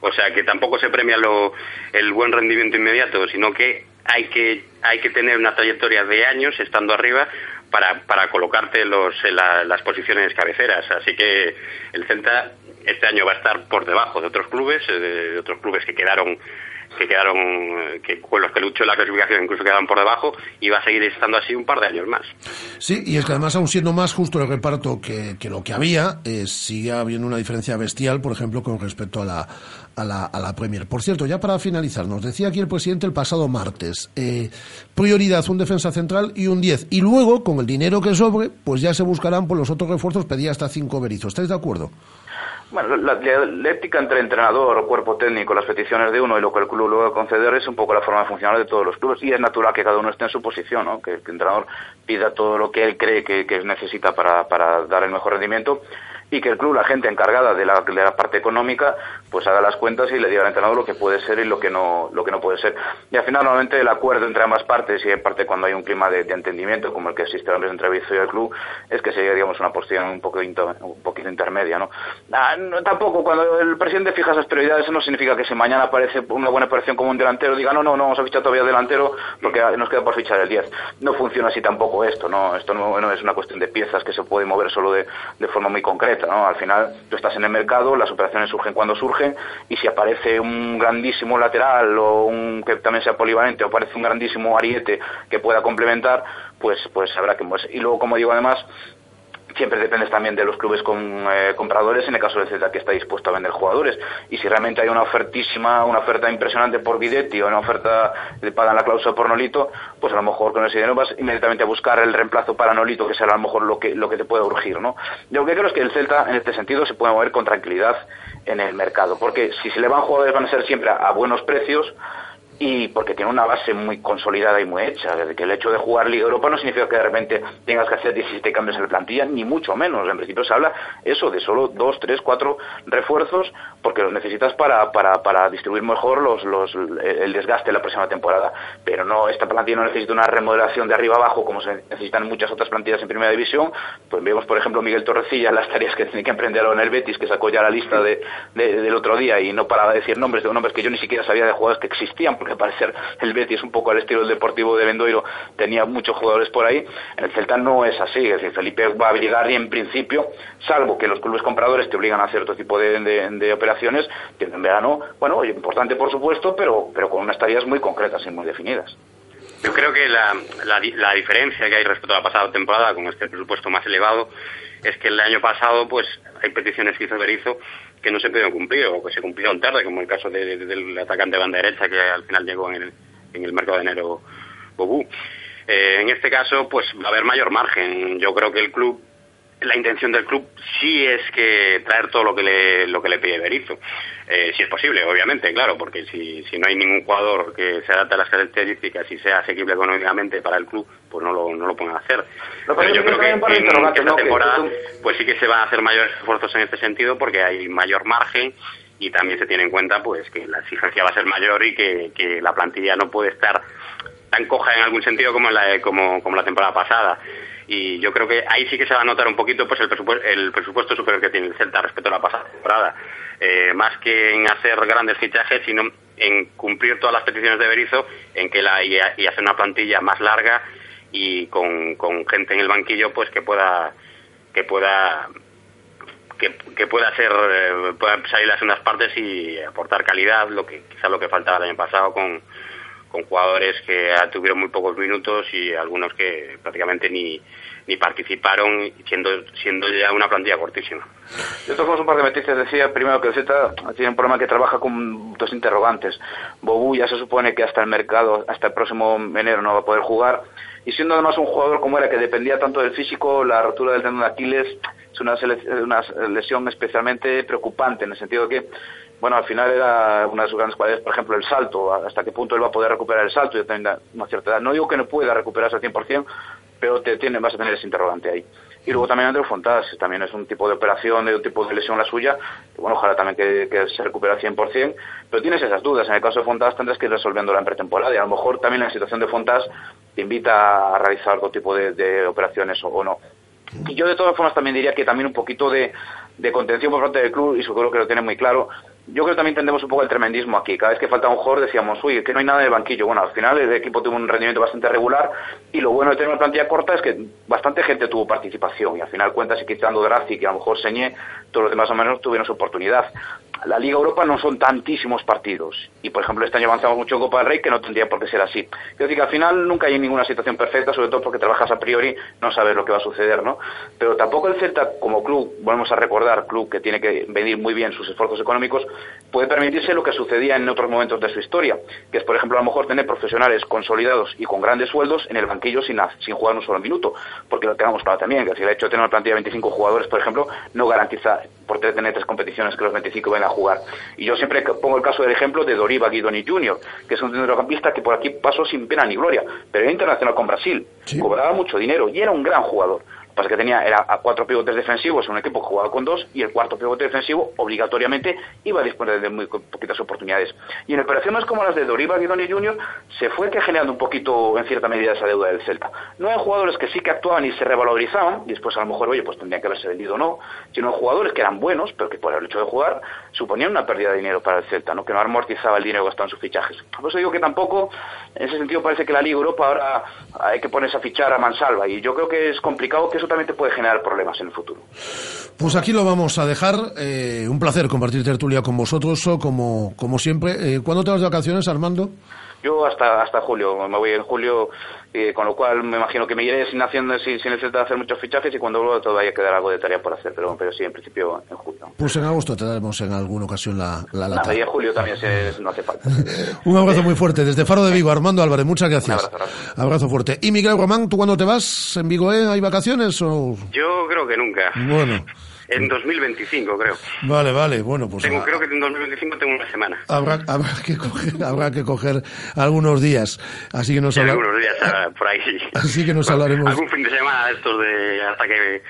O sea que tampoco se premia lo, el buen rendimiento inmediato, sino que hay que hay que tener una trayectoria de años estando arriba para, colocarte los, en la- las posiciones cabeceras. Así que el Celta este año va a estar por debajo de otros clubes, eh, de otros clubes que quedaron que quedaron que con los que luchó la clasificación incluso quedaron por debajo y va a seguir estando así un par de años más. Sí, y es que además, aún siendo más justo el reparto que, que lo que había, eh, sigue habiendo una diferencia bestial, por ejemplo, con respecto a la, a, la, a la Premier. Por cierto, ya para finalizar, nos decía aquí el presidente el pasado martes, eh, prioridad un defensa central y un 10. Y luego, con el dinero que sobre, pues ya se buscarán por los otros refuerzos, pedía hasta cinco berizos. ¿Estáis de acuerdo? Bueno, la dialéctica entre entrenador, cuerpo técnico, las peticiones de uno y lo que el club luego conceder es un poco la forma de funcionar de todos los clubes y es natural que cada uno esté en su posición, ¿no? que el entrenador pida todo lo que él cree que, que necesita para, para dar el mejor rendimiento y que el club, la gente encargada de la, de la parte económica, pues haga las cuentas y le diga al entrenador lo que puede ser y lo que no lo que no puede ser. Y al final, normalmente, el acuerdo entre ambas partes, y en parte cuando hay un clima de, de entendimiento, como el que existe ahora entre Vizo y el club, es que sería, digamos, una posición un poquito, un poquito intermedia, ¿no? Ah, no, Tampoco, cuando el presidente fija esas prioridades, eso no significa que si mañana aparece una buena operación como un delantero, diga, no, no, no vamos a fichar todavía delantero porque nos queda por fichar el 10. No funciona así tampoco esto, ¿no? Esto no, no es una cuestión de piezas que se puede mover solo de, de forma muy concreta, ¿no? Al final, tú estás en el mercado, las operaciones surgen cuando surgen, y si aparece un grandísimo lateral o un que también sea polivalente o aparece un grandísimo ariete que pueda complementar, pues pues habrá que moverse. Y luego, como digo, además, siempre dependes también de los clubes con, eh, compradores, en el caso del Celta que está dispuesto a vender jugadores. Y si realmente hay una ofertísima, una oferta impresionante por Guidetti o una oferta le pagan la cláusula por Nolito, pues a lo mejor con ese dinero vas inmediatamente a buscar el reemplazo para Nolito, que será a lo mejor lo que, lo que te puede urgir, ¿no? Yo lo que creo es que el Celta, en este sentido, se puede mover con tranquilidad en el mercado, porque si se le van jugadores van a ser siempre a, a buenos precios, y porque tiene una base muy consolidada y muy hecha. Desde que el hecho de jugar Liga Europa no significa que de repente tengas que hacer 17 cambios en la plantilla, ni mucho menos. En principio se habla eso de solo 2, 3, 4 refuerzos porque los necesitas para, para, para distribuir mejor los, los, el desgaste de la próxima temporada. Pero no, esta plantilla no necesita una remodelación de arriba abajo como se necesitan muchas otras plantillas en primera división. Pues vemos, por ejemplo, Miguel Torrecilla, las tareas que tiene que emprender en el Betis, que sacó ya la lista de, de, del otro día y no paraba de decir nombres de nombres que yo ni siquiera sabía de jugadores que existían, que parecer el Betis un poco al estilo del Deportivo de Bendoiro tenía muchos jugadores por ahí. En el Celta no es así, es decir, Felipe va a llegar y en principio, salvo que los clubes compradores te obligan a hacer otro tipo de, de, operaciones, en verano, bueno, importante por supuesto, pero, pero con unas tareas muy concretas y muy definidas. Yo creo que la, la, la, diferencia que hay respecto a la pasada temporada con este presupuesto más elevado es que el año pasado pues hay peticiones que hizo Berizzo que no se pudieron cumplir o que se cumplieron tarde, como el caso de, de, del atacante de banda derecha que al final llegó en el, en el mercado de enero Bobú. Eh, en este caso pues va a haber mayor margen. Yo creo que el club la intención del club sí es que traer todo lo que le, lo que le pide Berizzo. Eh, si es posible, obviamente, claro, porque si, si no hay ningún jugador que se adapte a las características y sea asequible económicamente para el club, pues no lo, no lo pueden hacer. Lo Pero yo creo que en esta ¿no? temporada, Que tú- pues sí que se van a hacer mayores esfuerzos en este sentido porque hay mayor margen y también se tiene en cuenta pues que la exigencia va a ser mayor y que, que la plantilla no puede estar tan coja en algún sentido como en la, como, como la temporada pasada y yo creo que ahí sí que se va a notar un poquito pues el presupuesto, el presupuesto superior que tiene el Celta respecto a la pasada temporada Eh, más que en hacer grandes fichajes sino en cumplir todas las peticiones de Berizzo en que la y hacer una plantilla más larga y con, con gente en el banquillo pues que pueda que pueda que, que pueda ser eh, pueda salir las unas partes y aportar calidad lo que quizás lo que faltaba el año pasado con con jugadores que tuvieron muy pocos minutos y algunos que prácticamente ni, ni participaron siendo siendo ya una plantilla cortísima. De todos un par de noticias decía primero que el tiene un problema que trabaja con dos interrogantes. Bobú ya se supone que hasta el mercado, hasta el próximo enero no va a poder jugar. Y siendo además un jugador como era, que dependía tanto del físico, la rotura del tendón de Aquiles es una, sele- una lesión especialmente preocupante, en el sentido de que, bueno, al final era una de sus grandes cualidades, por ejemplo, el salto, hasta qué punto él va a poder recuperar el salto, y también una cierta edad. No digo que no pueda recuperarse al 100%, pero te tiene, vas a tener ese interrogante ahí. Y luego también Andrew Fontás, también es un tipo de operación, de un tipo de lesión la suya, bueno, ojalá también que, se recupere al 100%, pero tienes esas dudas. En el caso de Fontás tendrás que ir resolviéndola en pretemporada y a lo mejor también la situación de Fontás te invita a realizar otro tipo de, operaciones o, no. Y yo de todas formas también diría que también un poquito de, de contención por parte del club, y seguro que lo tiene muy claro, yo creo que también tendemos un poco el tremendismo aquí. Cada vez que falta un jugador decíamos, uy, que no hay nada en el banquillo. Bueno, al final el equipo tuvo un rendimiento bastante regular y lo bueno de tener una plantilla corta es que bastante gente tuvo participación y al final cuentas y quitando Drazi, que a lo mejor Señé, todos los demás o menos tuvieron su oportunidad. La Liga Europa no son tantísimos partidos y, por ejemplo, este año avanzamos mucho en Copa del Rey que no tendría por qué ser así. Quiero decir que al final nunca hay ninguna situación perfecta, sobre todo porque trabajas a priori, no sabes lo que va a suceder, ¿no? Pero tampoco el Celta como club, volvemos a recordar, club que tiene que venir muy bien sus esfuerzos económicos, puede permitirse lo que sucedía en otros momentos de su historia, que es, por ejemplo, a lo mejor tener profesionales consolidados y con grandes sueldos en el banquillo sin, sin jugar un solo minuto, porque lo tengamos claro también, que si el hecho de tener una plantilla de 25 jugadores, por ejemplo, no garantiza por tener tres competiciones que los 25 vengan a jugar. Y yo siempre pongo el caso del ejemplo de Doriva Guidoni Jr., que es un centrocampista que por aquí pasó sin pena ni gloria, pero era internacional con Brasil, cobraba mucho dinero y era un gran jugador que tenía era a cuatro pivotes defensivos, un equipo jugaba con dos, y el cuarto pivote defensivo obligatoriamente iba a disponer de muy poquitas oportunidades. Y en operaciones como las de Doriva Guidoni Jr. se fue que generando un poquito, en cierta medida, esa deuda del Celta. No hay jugadores que sí que actuaban y se revalorizaban, y después a lo mejor, oye, pues tendrían que haberse vendido o no, sino jugadores que eran buenos, pero que por el hecho de jugar suponían una pérdida de dinero para el Celta, ¿no? que no amortizaba el dinero gastado en sus fichajes. Por eso digo que tampoco, en ese sentido, parece que la Liga Europa ahora hay que ponerse a fichar a mansalva, y yo creo que es complicado que eso también te puede generar problemas en el futuro. Pues aquí lo vamos a dejar. Eh, un placer compartir tertulia con vosotros, como, como siempre. Eh, ¿Cuándo te vas de vacaciones, Armando? Yo hasta hasta julio, me voy en julio, eh, con lo cual me imagino que me iré sin haciendo sin, sin necesidad de hacer muchos fichajes y cuando vuelva todavía quedará algo de tarea por hacer, pero, pero sí, en principio en julio. Pues en agosto te daremos en alguna ocasión la, la lata. Nada, y en julio también se, no hace falta. Un abrazo muy fuerte desde Faro de Vigo, Armando Álvarez, muchas gracias. Un abrazo, abrazo fuerte. ¿Y Miguel Román, tú cuándo te vas en Vigo, eh? ¿Hay vacaciones o...? Yo creo que nunca. Bueno. En 2025, creo. Vale, vale, bueno, pues... Tengo, creo que en 2025 tengo una semana. Habrá, habrá, que coger, habrá que coger algunos días, así que nos Sí, habla- algunos días ah, por ahí. Así que nos hablaremos. Algún fin de semana estos de hasta que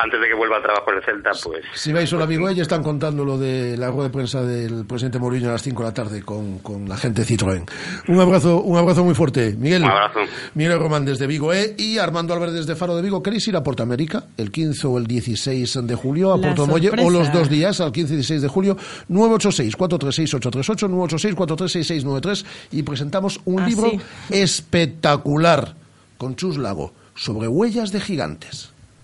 antes de que vuelva al trabajo en el Celta, pues Si vais hola amigo, ya están contando lo de la rueda de prensa del presidente Mourinho a las 5 de la tarde con, con la gente de Citroën. Un abrazo, un abrazo muy fuerte. Miguel. Un abrazo. Miguel Román desde Vigo, ¿eh? Y Armando Álvarez desde Faro de Vigo. ¿Queréis ir a Portamérica el 15 o el 16 de julio a La Puerto Molle o los dos días al 15 y 16 de julio? 986-436-838, 986-436-693 y presentamos un Ah, libro sí. espectacular con Chus Lago sobre huellas de gigantes.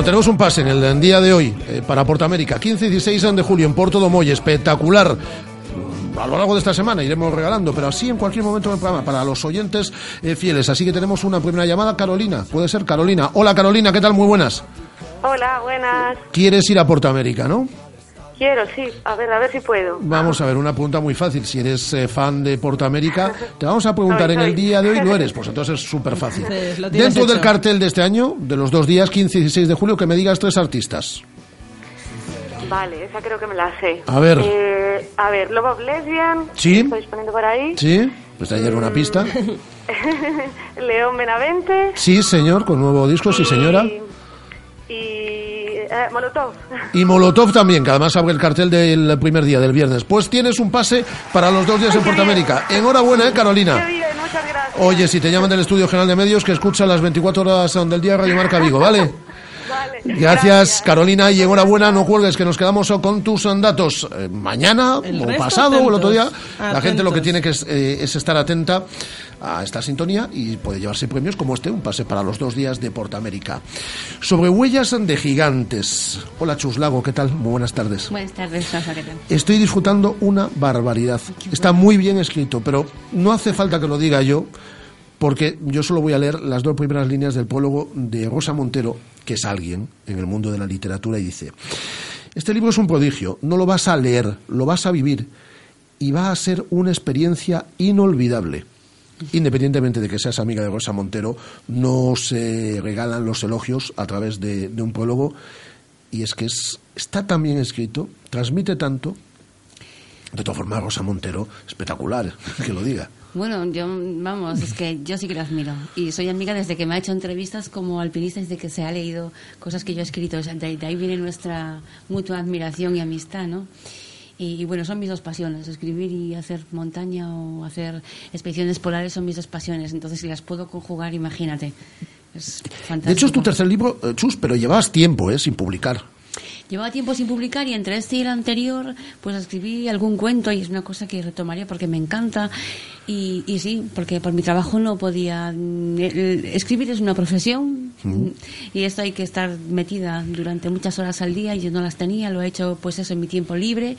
Bueno, tenemos un pase en el día de hoy eh, para Portamérica, 15 y 16 de julio en Porto Domoy, espectacular. A lo largo de esta semana iremos regalando, pero así en cualquier momento del programa para los oyentes eh, fieles. Así que tenemos una primera llamada, Carolina. Puede ser Carolina. Hola Carolina, ¿qué tal? Muy buenas. Hola, buenas. ¿Quieres ir a Portamérica, no? Quiero, sí. A ver, a ver si puedo. Vamos a ver, una pregunta muy fácil. Si eres eh, fan de Portamérica, te vamos a preguntar Soy, en el día de hoy, ¿lo eres? Pues entonces es súper fácil. Sí, Dentro del hecho. cartel de este año, de los dos días, 15 y 16 de julio, que me digas tres artistas. Vale, esa creo que me la sé. A ver. Eh, a ver, Love of Lesbian. Sí. Estoy poniendo por ahí. ¿Sí? Pues ayer una pista. León Benavente. Sí, señor, con nuevo disco, sí, señora. Y eh, Molotov. Y Molotov también, que además abre el cartel del primer día, del viernes. Pues tienes un pase para los dos días en Portamérica. Enhorabuena, ¿eh, Carolina? Qué bien, muchas gracias. Oye, si te llaman del Estudio General de Medios, que escucha las 24 horas del día Radio Marca Vigo, ¿vale? Vale. Gracias, Carolina, y enhorabuena, no cuelgues, que nos quedamos con tus datos. Eh, mañana, El o pasado, o el otro día, atentos. la gente lo que tiene que es, eh, es estar atenta a esta sintonía y puede llevarse premios como este, un pase para los dos días de Portamérica. Sobre huellas de gigantes. Hola, Chuslago, ¿qué tal? Muy buenas tardes. Buenas tardes, ¿qué tal? Estoy disfrutando una barbaridad. Está muy bien escrito, pero no hace falta que lo diga yo, porque yo solo voy a leer las dos primeras líneas del prólogo de Rosa Montero, que es alguien en el mundo de la literatura, y dice, este libro es un prodigio, no lo vas a leer, lo vas a vivir, y va a ser una experiencia inolvidable. Independientemente de que seas amiga de Rosa Montero, no se regalan los elogios a través de, un prólogo, y es que es, está tan bien escrito, transmite tanto, de todas formas, Rosa Montero, espectacular, que lo diga. Bueno, yo, vamos, es que yo sí que lo admiro. Y soy amiga desde que me ha hecho entrevistas como alpinista, desde que se ha leído cosas que yo he escrito. O sea, de, de ahí viene nuestra mutua admiración y amistad, ¿no? Y, y bueno, son mis dos pasiones, escribir y hacer montaña o hacer expediciones polares son mis dos pasiones. Entonces, si las puedo conjugar, imagínate. Es fantástico. De hecho, es tu tercer libro, eh, Chus, pero llevabas tiempo, ¿eh? Sin publicar. Llevaba tiempo sin publicar y entre este y el anterior, pues escribí algún cuento y es una cosa que retomaría porque me encanta. Y, y sí, porque por mi trabajo no podía. mm, Escribir es una profesión y esto hay que estar metida durante muchas horas al día y yo no las tenía. Lo he hecho, pues eso, en mi tiempo libre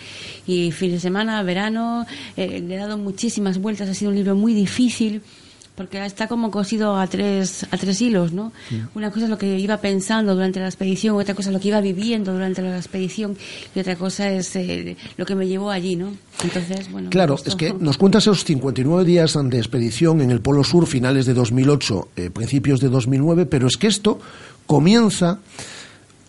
y fin de semana, verano. eh, le he dado muchísimas vueltas. Ha sido un libro muy difícil porque está como cosido a tres, a tres hilos, ¿no? Una cosa es lo que iba pensando durante la expedición, otra cosa es lo que iba viviendo durante la expedición y otra cosa es eh, lo que me llevó allí, ¿no? Entonces, bueno. Claro, es que nos cuentas esos 59 días de expedición en el Polo Sur, finales de 2008, eh, principios de 2009, pero es que esto comienza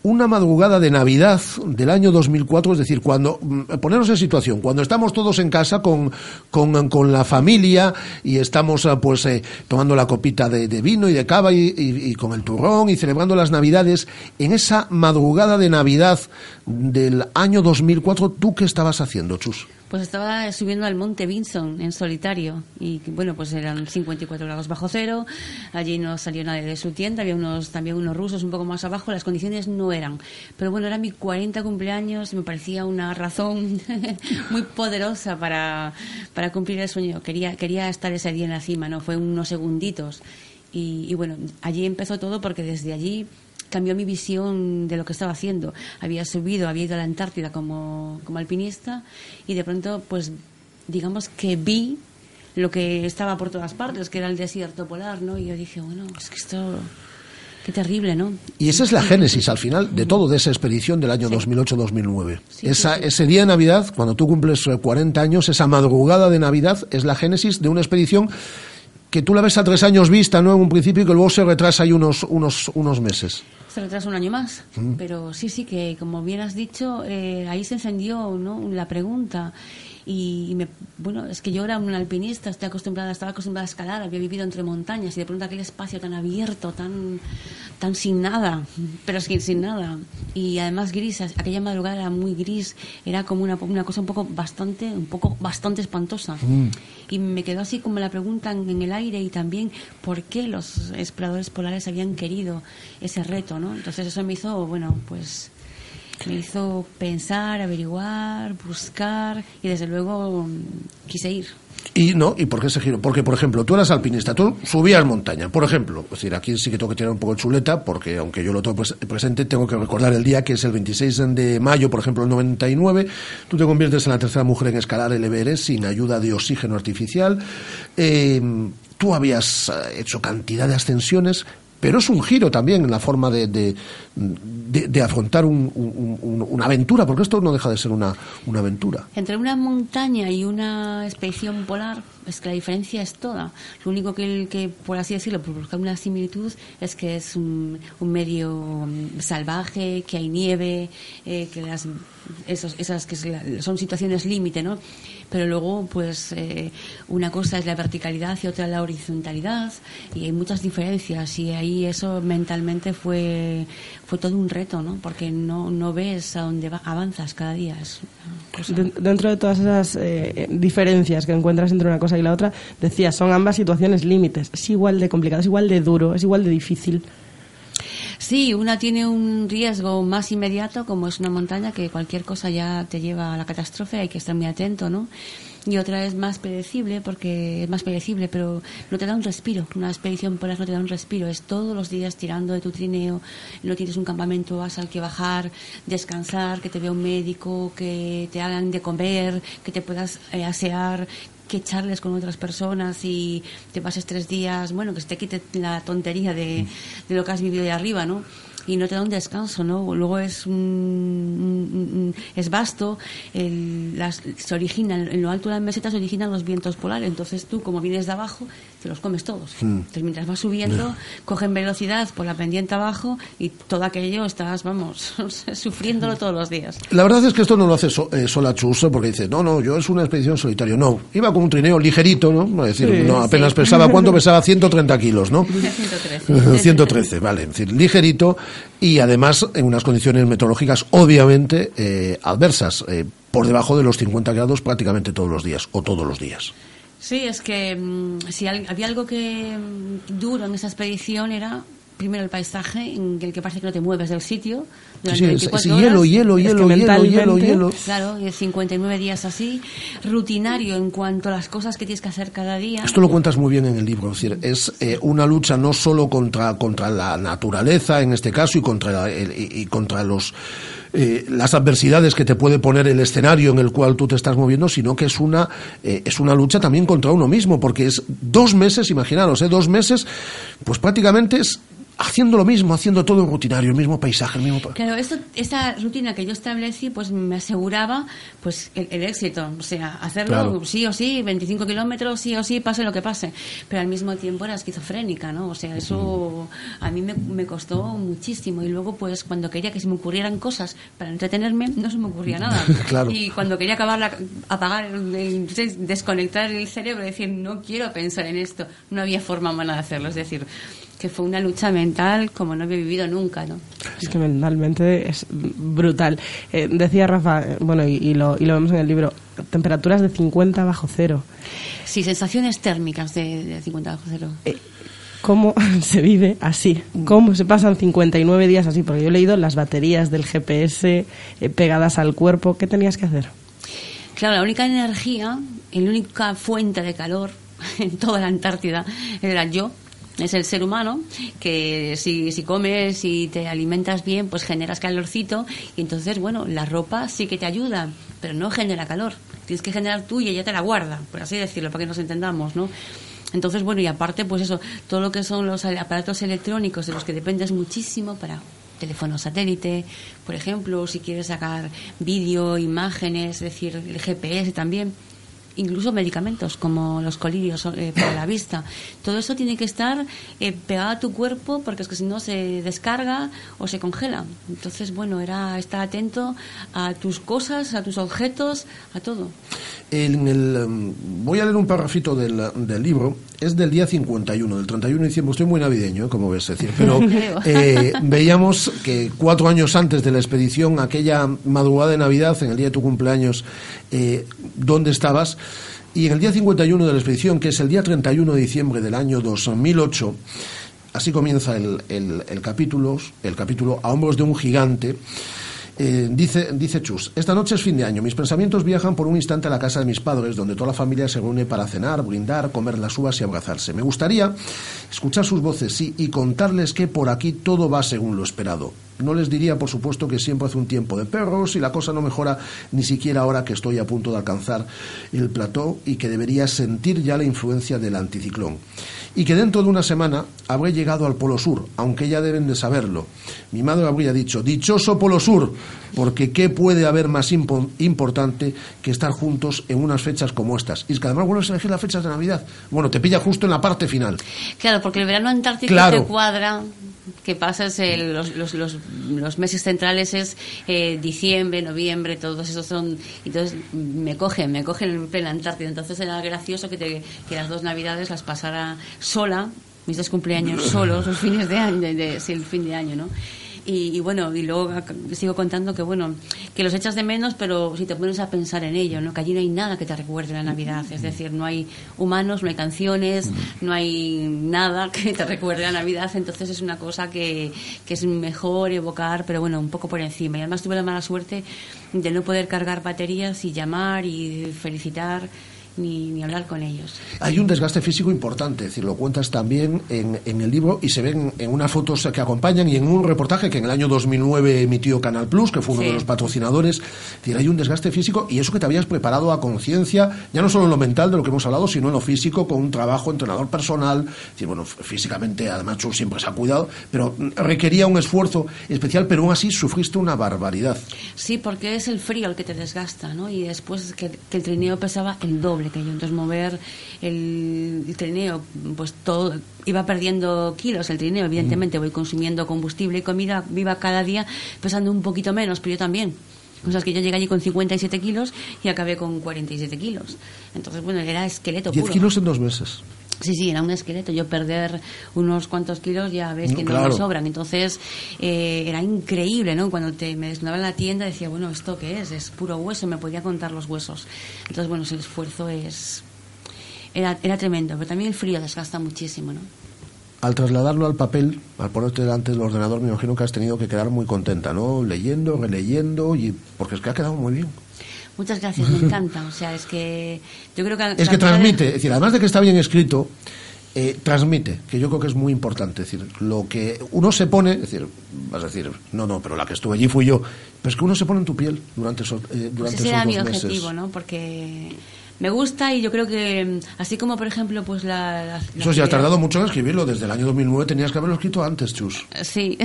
una madrugada de Navidad del año 2004, es decir, cuando, mm, ponernos en situación, cuando estamos todos en casa con, con, con la familia y estamos ah, pues eh, tomando la copita de, de vino y de cava y, y- y con el turrón y celebrando las Navidades, en esa madrugada de Navidad del año 2004, ¿tú qué estabas haciendo, Chus? Pues estaba subiendo al monte Vinson en solitario y bueno, pues eran 54 grados bajo cero, allí no salió nadie de su tienda, había unos también unos rusos un poco más abajo, las condiciones no eran, pero bueno, era mi 40 cumpleaños y me parecía una razón muy poderosa para, para cumplir el sueño, quería, quería estar ese día en la cima, no fue unos segunditos. Y, y bueno, allí empezó todo porque desde allí cambió mi visión de lo que estaba haciendo. Había subido, había ido a la Antártida como, como alpinista y de pronto, pues, digamos que vi lo que estaba por todas partes, que era el desierto polar, ¿no? Y yo dije, bueno, es que esto, qué terrible, ¿no? Y esa es la génesis al final de todo, de esa expedición del año 2008-2009. Esa, Ese día de Navidad, cuando tú cumples eh, 40 años, esa madrugada de Navidad es la génesis de una expedición que tú la ves a tres años vista, ¿no? En un principio y que luego se retrasa ahí unos, unos, unos meses. Se retrasa un año más, Mm. pero sí, sí, que como bien has dicho, eh, ahí se encendió ¿no? la pregunta. Y, me, bueno, es que yo era un alpinista, estoy acostumbrada, estaba acostumbrada a escalar, había vivido entre montañas y de pronto aquel espacio tan abierto, tan, tan sin nada, pero sin, sin nada. Y además gris, aquella madrugada era muy gris, era como una, una cosa un poco bastante, un poco bastante espantosa. Y me quedó así como la pregunta en, en el aire y también por qué los exploradores polares habían querido ese reto, ¿no? Entonces eso me hizo, bueno, pues me hizo pensar, averiguar, buscar y desde luego mm, quise ir. Y no, ¿y por qué ese giro? Porque, por ejemplo, tú eras alpinista, tú subías montaña, por ejemplo. Es decir, aquí sí que tengo que tirar un poco de chuleta, porque aunque yo lo tengo pres- presente, tengo que recordar el día que es el 26 de mayo, por ejemplo, del 99. Tú te conviertes en la tercera mujer en escalar el Everest sin ayuda de oxígeno artificial. Eh, tú habías eh, hecho cantidad de ascensiones, pero es un giro también en la forma de, de, de- afrontar un- un- un- una aventura, porque esto no deja de ser una, una aventura. Entre una montaña y una expedición polar, es que la diferencia es toda. Lo único que, que por así decirlo, por buscar una similitud, es que es un, un medio mm, salvaje, que hay nieve, eh, que las esos, esas que son situaciones límite, ¿no? Pero luego, pues, eh, una cosa es la verticalidad y otra la horizontalidad, y hay muchas diferencias, y ahí eso mentalmente fue, fue todo un reto, ¿no? Porque no, no ves a dónde va- avanzas cada día. Dentro de todas esas eh, diferencias que encuentras entre una cosa y la otra, decías, son ambas situaciones límites. Es igual de complicado, es igual de duro, es igual de difícil. Sí, una tiene un riesgo más inmediato, como es una montaña, que cualquier cosa ya te lleva a la catástrofe, hay que estar muy atento, ¿no? Y otra es más predecible, porque es más predecible, pero no te da un respiro. Una expedición polar no te da un respiro. Es todos los días tirando de tu trineo, no tienes un campamento, vas al que bajar, descansar, que te vea un médico, que te hagan de comer, que te puedas eh, asear, que charles con otras personas y te pases tres días, bueno, que se te quite la tontería de, de lo que has vivido de arriba, ¿no? Y no te da un descanso, ¿no? Luego es un, un- un- es vasto, el- las- se originan en lo alto de la meseta se originan los vientos polares, entonces tú como vienes de abajo te los comes todos. Mm. Entonces mientras vas subiendo cogen velocidad por la pendiente abajo y todo aquello estás, vamos, sufriéndolo todos los días. La verdad es que esto no lo hace so- eh, sola Chus, porque dice, no, no, yo es una expedición solitaria. No, iba con un trineo ligerito, ¿no? Es decir, Sí, no, apenas sí. pesaba, ¿cuánto pesaba? 130 kilos, ¿no? 113. 113, vale. Es decir, ligerito y además en unas condiciones meteorológicas obviamente eh, adversas, eh, por debajo de los 50 grados prácticamente todos los días, o todos los días. Sí, es que mm, si había algo que mm, duro en esa expedición era primero el paisaje en el que parece que no te mueves del sitio durante Sí, es- 24 es horas. hielo, hielo, Es hielo, hielo, hielo, hielo. Claro, y 59 días así, rutinario en cuanto a las cosas que tienes que hacer cada día. Esto lo cuentas muy bien en el libro, es decir, es eh, una lucha no solo contra, contra la naturaleza, en este caso, y contra, la- el- y, y contra los, eh, las adversidades que te puede poner el escenario en el cual tú te estás moviendo, sino que es una, eh, es una lucha también contra uno mismo, porque es dos meses, imaginaros, ¿eh? dos meses, pues prácticamente es haciendo lo mismo, haciendo todo rutinario, el mismo paisaje, el mismo... Claro, esto, esta rutina que yo establecí, pues me aseguraba pues el, el éxito. O sea, hacerlo Claro. sí o sí, 25 kilómetros, sí o sí, pase lo que pase. Pero al mismo tiempo era esquizofrénica, ¿no? O sea, eso a mí me, me costó muchísimo. Y luego, pues cuando quería que se me ocurrieran cosas para entretenerme, no se me ocurría nada. Claro. Y cuando quería acabar la- apagar, el- desconectar el cerebro, decir, no quiero pensar en esto, no había forma humana de hacerlo. Es decir, que fue una lucha mental como no había vivido nunca, ¿no? Es que mentalmente es brutal. Eh, decía Rafa, eh, bueno, y, y lo, y lo vemos en el libro, temperaturas de 50 bajo cero. Sí, sensaciones térmicas de, de 50 bajo cero. ¿Cómo se vive así? ¿Cómo se pasan 59 días así? Porque yo he leído las baterías del GPS eh, pegadas al cuerpo. ¿Qué tenías que hacer? Claro, la única energía la única fuente de calor en toda la Antártida era yo. Es el ser humano que si, si comes y te alimentas bien, pues generas calorcito y entonces, bueno, la ropa sí que te ayuda, pero no genera calor. Tienes que generar tú y ella te la guarda, por así decirlo, para que nos entendamos, ¿no? Entonces, bueno, y aparte, pues eso, todo lo que son los aparatos electrónicos de los que dependes muchísimo para teléfono satélite, por ejemplo, si quieres sacar vídeo, imágenes, es decir, el GPS también, incluso medicamentos como los colirios eh, para la vista. Todo eso tiene que estar eh, pegado a tu cuerpo porque es que si no se descarga o se congela. Entonces, bueno, era estar atento a tus cosas, a tus objetos, a todo. En el, em, voy a leer un parrafito del, del libro, es del día 51, del 31 de diciembre, estoy muy navideño, como ves, es decir, pero eh, veíamos que cuatro años antes de la expedición, aquella madrugada de Navidad, en el día de tu cumpleaños, eh, ¿dónde estabas? Y en el día 51 de la expedición, que es el día 31 de diciembre del año 2008, así comienza el, el, capítulo, el capítulo A hombros de un gigante, eh, dice, dice Chus, esta noche es fin de año. Mis pensamientos viajan por un instante a la casa de mis padres, donde toda la familia se reúne para cenar, brindar, comer las uvas y abrazarse. Me gustaría escuchar sus voces sí, y contarles que por aquí todo va según lo esperado. No les diría, por supuesto, que siempre hace un tiempo de perros y la cosa no mejora ni siquiera ahora que estoy a punto de alcanzar el plató y que debería sentir ya la influencia del anticiclón. Y que dentro de una semana habré llegado al Polo Sur, aunque ya deben de saberlo. Mi madre habría dicho, dichoso Polo Sur, porque ¿qué puede haber más impo- importante que estar juntos en unas fechas como estas? Y es que además vuelves a elegir las fechas de Navidad. Bueno, te pilla justo en la parte final. Claro, porque el verano antártico Claro. te cuadra que pasas el- los, los, los, los meses centrales es eh, diciembre, noviembre, todos esos son... Entonces me cogen, me cogen en plena Antártida. Entonces era gracioso que, te- que las dos navidades las pasara sola, mis dos cumpleaños solos, los fines de año, de, de- sí, el fin de año, ¿no? Y, y bueno, y luego sigo contando que bueno, que los echas de menos, pero si te pones a pensar en ello, ¿no? Que allí no hay nada que te recuerde la Navidad, es decir, no hay humanos, no hay canciones, no hay nada que te recuerde la Navidad, entonces es una cosa que, que es mejor evocar, pero bueno, un poco por encima. Y además tuve la mala suerte de no poder cargar baterías y llamar y felicitar ni, ni hablar con ellos. Hay un desgaste físico importante, es decir, lo cuentas también en, en el libro y se ven en unas fotos que acompañan y en un reportaje que en el año 2009 emitió Canal Plus, que fue uno Sí. de los patrocinadores. Es decir, hay un desgaste físico y eso que te habías preparado a conciencia, ya no solo en lo mental de lo que hemos hablado, sino en lo físico, con un trabajo entrenador personal. Es decir, bueno, físicamente, además, tú siempre se ha cuidado, pero requería un esfuerzo especial, pero aún así sufriste una barbaridad. Sí, porque es el frío el que te desgasta, ¿no? Y después que, que el trineo pesaba el doble que yo. Entonces mover el, el trineo, pues todo, iba perdiendo kilos el trineo, evidentemente voy consumiendo combustible y comida, viva cada día pesando un poquito menos, pero yo también. O sea, es que yo llegué allí con 57 kilos y acabé con 47 kilos. Entonces, bueno, era esqueleto 10 puro. kilos en dos meses. Sí, sí, era un esqueleto. Yo perder unos cuantos kilos ya ves que no claro. me sobran. Entonces eh, era increíble, ¿no? Cuando te, me desnudaba en la tienda decía, bueno, ¿esto qué es? Es puro hueso, me podía contar los huesos. Entonces, bueno, el esfuerzo es... Era, era tremendo, pero también el frío desgasta muchísimo, ¿no? Al trasladarlo al papel, al ponerte delante del ordenador, me imagino que has tenido que quedar muy contenta, ¿no? Leyendo, releyendo, y porque es que ha quedado muy bien. Muchas gracias, me encanta. O sea, es que yo creo que... Es que transmite, es decir, además de que está bien escrito, eh, transmite, que yo creo que es muy importante. Es decir, lo que uno se pone, es decir, vas a decir, no, no, pero la que estuve allí fui yo, pero es que uno se pone en tu piel durante esos, eh, Pues durante ese esos era mi meses. objetivo, ¿no? Porque me gusta y yo creo que, así como por ejemplo, pues la... la- la Eso sí, ha actividad- tardado mucho en escribirlo. Desde el año 2009 tenías que haberlo escrito antes, Chus. Sí.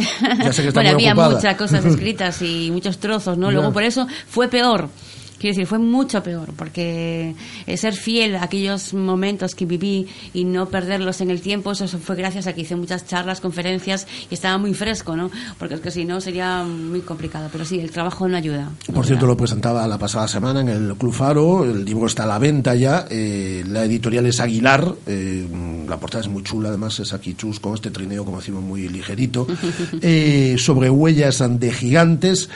Ya sé que está bueno, muy había ocupada. muchas cosas escritas y muchos trozos, ¿no? Luego por eso fue peor. Quiero decir, fue mucho peor, porque eh, ser fiel a aquellos momentos que viví y no perderlos en el tiempo, eso fue gracias a que hice muchas charlas, conferencias y estaba muy fresco, ¿no? Porque es que si no sería muy complicado. Pero sí, el trabajo no ayuda. Por cierto, lo presentaba la pasada semana en el Club Faro. El libro está a la venta ya. eh, la editorial es Aguilar. eh, la portada es muy chula, además es aquí Chus con este trineo, como decimos, muy ligerito. eh, sobre huellas de gigantes.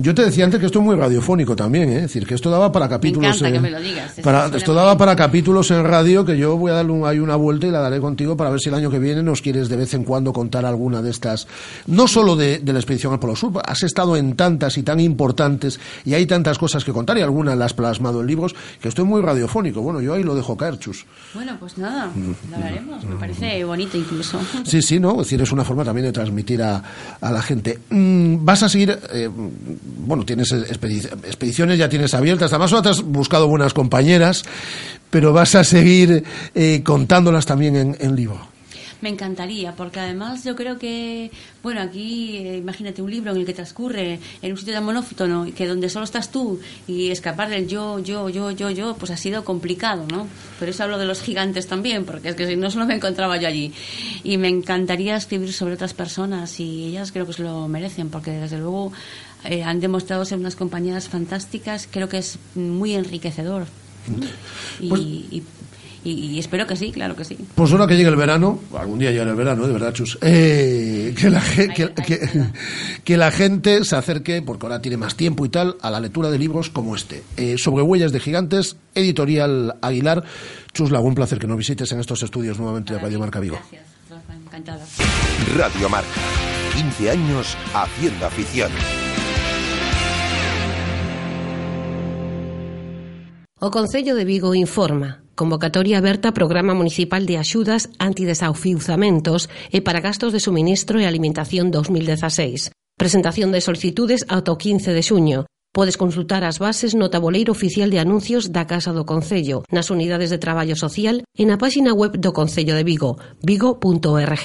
Yo te decía antes que esto es muy radiofónico también, ¿eh? es decir, que esto daba para capítulos. encanta en- que me lo digas, para- esto daba para capítulos en radio que yo voy a darle un- ahí una vuelta y la daré contigo para ver si el año que viene nos quieres de vez en cuando contar alguna de estas, no solo de, de la expedición al Polo Sur, has estado en tantas y tan importantes y hay tantas cosas que contar y algunas las has plasmado en libros que esto es muy radiofónico. Bueno, yo ahí lo dejo caer, Chus. Bueno, pues nada, lo hablaremos. Me parece bonito incluso. Sí, sí, ¿no? Es decir, es una forma también de transmitir a, a la gente. Mm, vas a seguir, eh, bueno, tienes expedi- expediciones, ya tienes abiertas, además has buscado buenas compañeras, pero vas a seguir eh, contándolas también en, en libro. Me encantaría, porque además yo creo que, bueno, aquí eh, imagínate un libro en el que transcurre en un sitio tan monótono, que donde solo estás tú y escapar del yo, yo, yo, yo, yo, pues ha sido complicado, ¿no? Por eso hablo de los gigantes también, porque es que si no solo me encontraba yo allí. Y me encantaría escribir sobre otras personas y ellas creo que se lo merecen, porque desde luego eh, han demostrado ser unas compañeras fantásticas, creo que es muy enriquecedor. Pues- y- y- y espero que sí, claro que sí. Pues ahora que llegue el verano, algún día llegará el verano, de verdad, Chus, eh, que, la, que, que- que la gente se acerque, porque ahora tiene más tiempo y tal, a la lectura de libros como este. Eh, sobre huellas de gigantes, editorial Aguilar. Chus Lago, un placer que nos visites en estos estudios nuevamente de Radio Marca Vigo. Gracias, Rafa, encantada. Radio Marca. 15 años haciendo afición. O Concello de Vigo informa. Convocatoria aberta Programa Municipal de Axudas Antidesafiuzamentos e para gastos de suministro e alimentación 2016. Presentación de solicitudes ata o 15 de xuño. Podes consultar as bases no tabuleiro oficial de anuncios da Casa do Concello, nas unidades de traballo social e na páxina web do Concello de Vigo, vigo.org.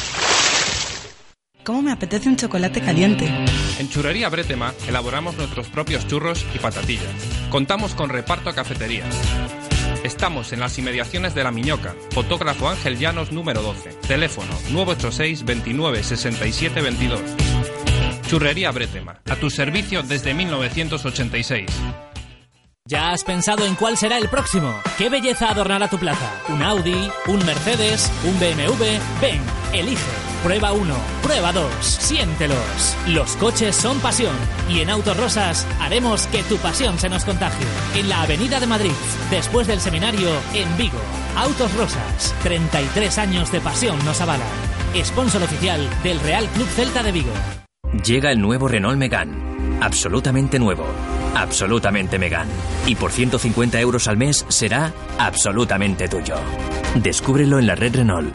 ¿Cómo me apetece un chocolate caliente? En Churrería Bretema elaboramos nuestros propios churros y patatillas. Contamos con reparto a cafeterías. Estamos en las inmediaciones de La Miñoca, fotógrafo Ángel Llanos número 12, teléfono 986 29 67 22. Churrería Bretema, a tu servicio desde 1986. ¿Ya has pensado en cuál será el próximo? ¿Qué belleza adornará tu plaza? ¿Un Audi? ¿Un Mercedes? ¿Un BMW? Ven, elige. Prueba uno, prueba dos, siéntelos. Los coches son pasión y en Autos Rosas haremos que tu pasión se nos contagie. En la Avenida de Madrid, después del seminario, en Vigo. Autos Rosas, 33 años de pasión nos avalan. Sponsor oficial del Real Club Celta de Vigo. Llega el nuevo Renault Megane. Absolutamente nuevo. Absolutamente Megane. Y por 150 euros al mes será absolutamente tuyo. Descúbrelo en la red Renault.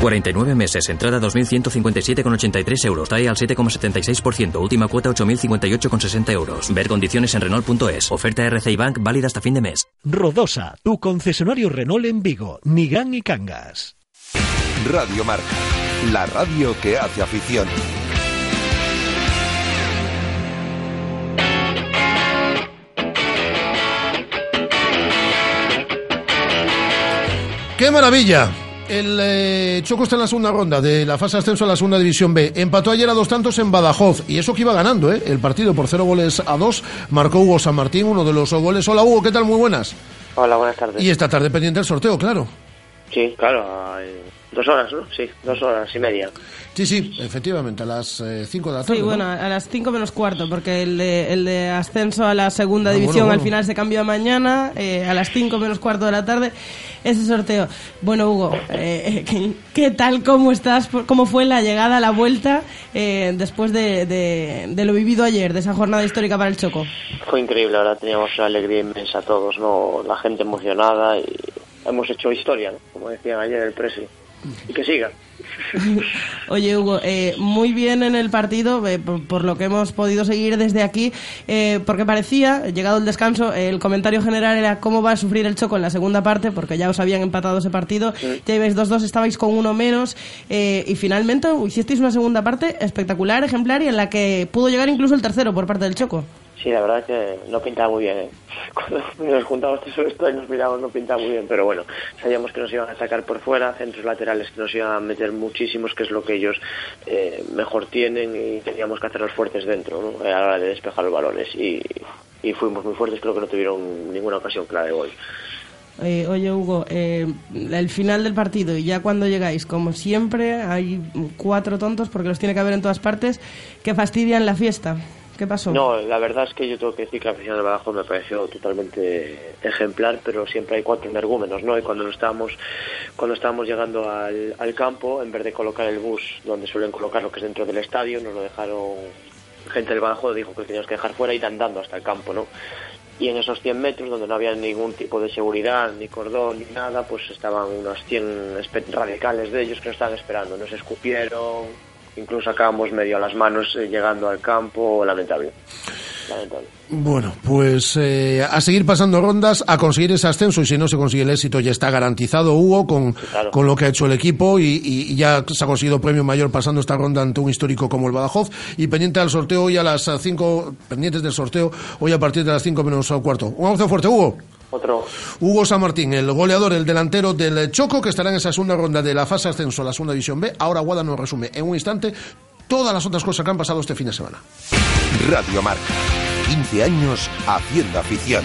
49 meses, entrada 2.157,83 euros, TAE al 7,76%, última cuota 8.058,60 euros. Ver condiciones en Renault.es. Oferta RCI Bank válida hasta fin de mes. Rodosa, tu concesionario Renault en Vigo, Nigán y Cangas. Radio Marca, la radio que hace afición. ¡Qué maravilla! El eh, Choco está en la segunda ronda de la fase de ascenso a la segunda división B. Empató ayer a dos tantos en Badajoz y eso que iba ganando, ¿eh? El partido por cero goles a dos. Marcó Hugo San Martín, uno de los goles. Hola Hugo, ¿qué tal? Muy buenas. Hola, buenas tardes. Y esta tarde pendiente el sorteo, claro. Sí, claro, dos horas, ¿no? Sí, dos horas y media. Sí, sí, efectivamente, a las 5 de la tarde. Sí, ¿no? bueno, a las 5 menos cuarto, porque el de, el de ascenso a la segunda Ah, bueno, división bueno. al final se cambió a mañana, eh, a las 5 menos cuarto de la tarde, ese sorteo. Bueno, Hugo, eh, ¿qué, qué tal, cómo estás? ¿Cómo fue la llegada, la vuelta, eh, después de, de- de lo vivido ayer, de esa jornada histórica para el Choco? Fue increíble, ahora teníamos una alegría inmensa todos, ¿no? La gente emocionada y hemos hecho historia, ¿no? Como decían ayer el Presi. Y que siga. Oye, Hugo, eh, muy bien en el partido, eh, por, por lo que hemos podido seguir desde aquí, eh, porque parecía, llegado el descanso, el comentario general era cómo va a sufrir el Choco en la segunda parte, porque ya os habían empatado ese partido, ya ibais 2-2, estabais con uno menos, eh, y finalmente hicisteis una segunda parte espectacular, ejemplar, y en la que pudo llegar incluso el tercero por parte del Choco. Sí, la verdad es que no pintaba muy bien. ¿eh? Cuando nos juntamos todo esto y nos miramos, no pintaba muy bien. Pero bueno, sabíamos que nos iban a atacar por fuera, centros laterales que nos iban a meter muchísimos, que es lo que ellos eh, mejor tienen, y teníamos que hacerlos fuertes dentro ¿no? a la hora de despejar los balones. Y, y fuimos muy fuertes, creo que no tuvieron ninguna ocasión clara de gol. Eh, oye, Hugo, eh, el final del partido y ya cuando llegáis, como siempre, hay cuatro tontos, porque los tiene que haber en todas partes, que fastidian la fiesta. ¿Qué pasó? No, la verdad es que yo tengo que decir que la afición del Badajoz me pareció totalmente ejemplar, pero siempre hay cuatro energúmenos, ¿no? Y cuando nos estábamos, cuando estábamos llegando al, al campo, en vez de colocar el bus donde suelen colocar lo que es dentro del estadio, nos lo dejaron, gente del Badajoz dijo que teníamos que dejar fuera y andando hasta el campo, ¿no? Y en esos 100 metros, donde no había ningún tipo de seguridad, ni cordón, ni nada, pues estaban unos 100 espe- radicales de ellos que nos estaban esperando. Nos escupieron, incluso sacábamos medio a las manos eh, llegando al campo, lamentable. Lamentable. Bueno, pues eh, a seguir pasando rondas, a conseguir ese ascenso y si no se consigue el éxito ya está garantizado Hugo con, con lo que ha hecho el equipo y, ya se ha conseguido premio mayor pasando esta ronda ante un histórico como el Badajoz y pendiente al sorteo hoy a las 5, pendientes del sorteo hoy a partir de las 5 menos un cuarto. Un abrazo fuerte Hugo. Otro. Hugo San Martín, el goleador, el delantero del Choco, que estará en esa segunda ronda de la fase ascenso a la segunda división B. Ahora Guada nos resume en un instante todas las otras cosas que han pasado este fin de semana. Radio Marca, 15 años haciendo afición.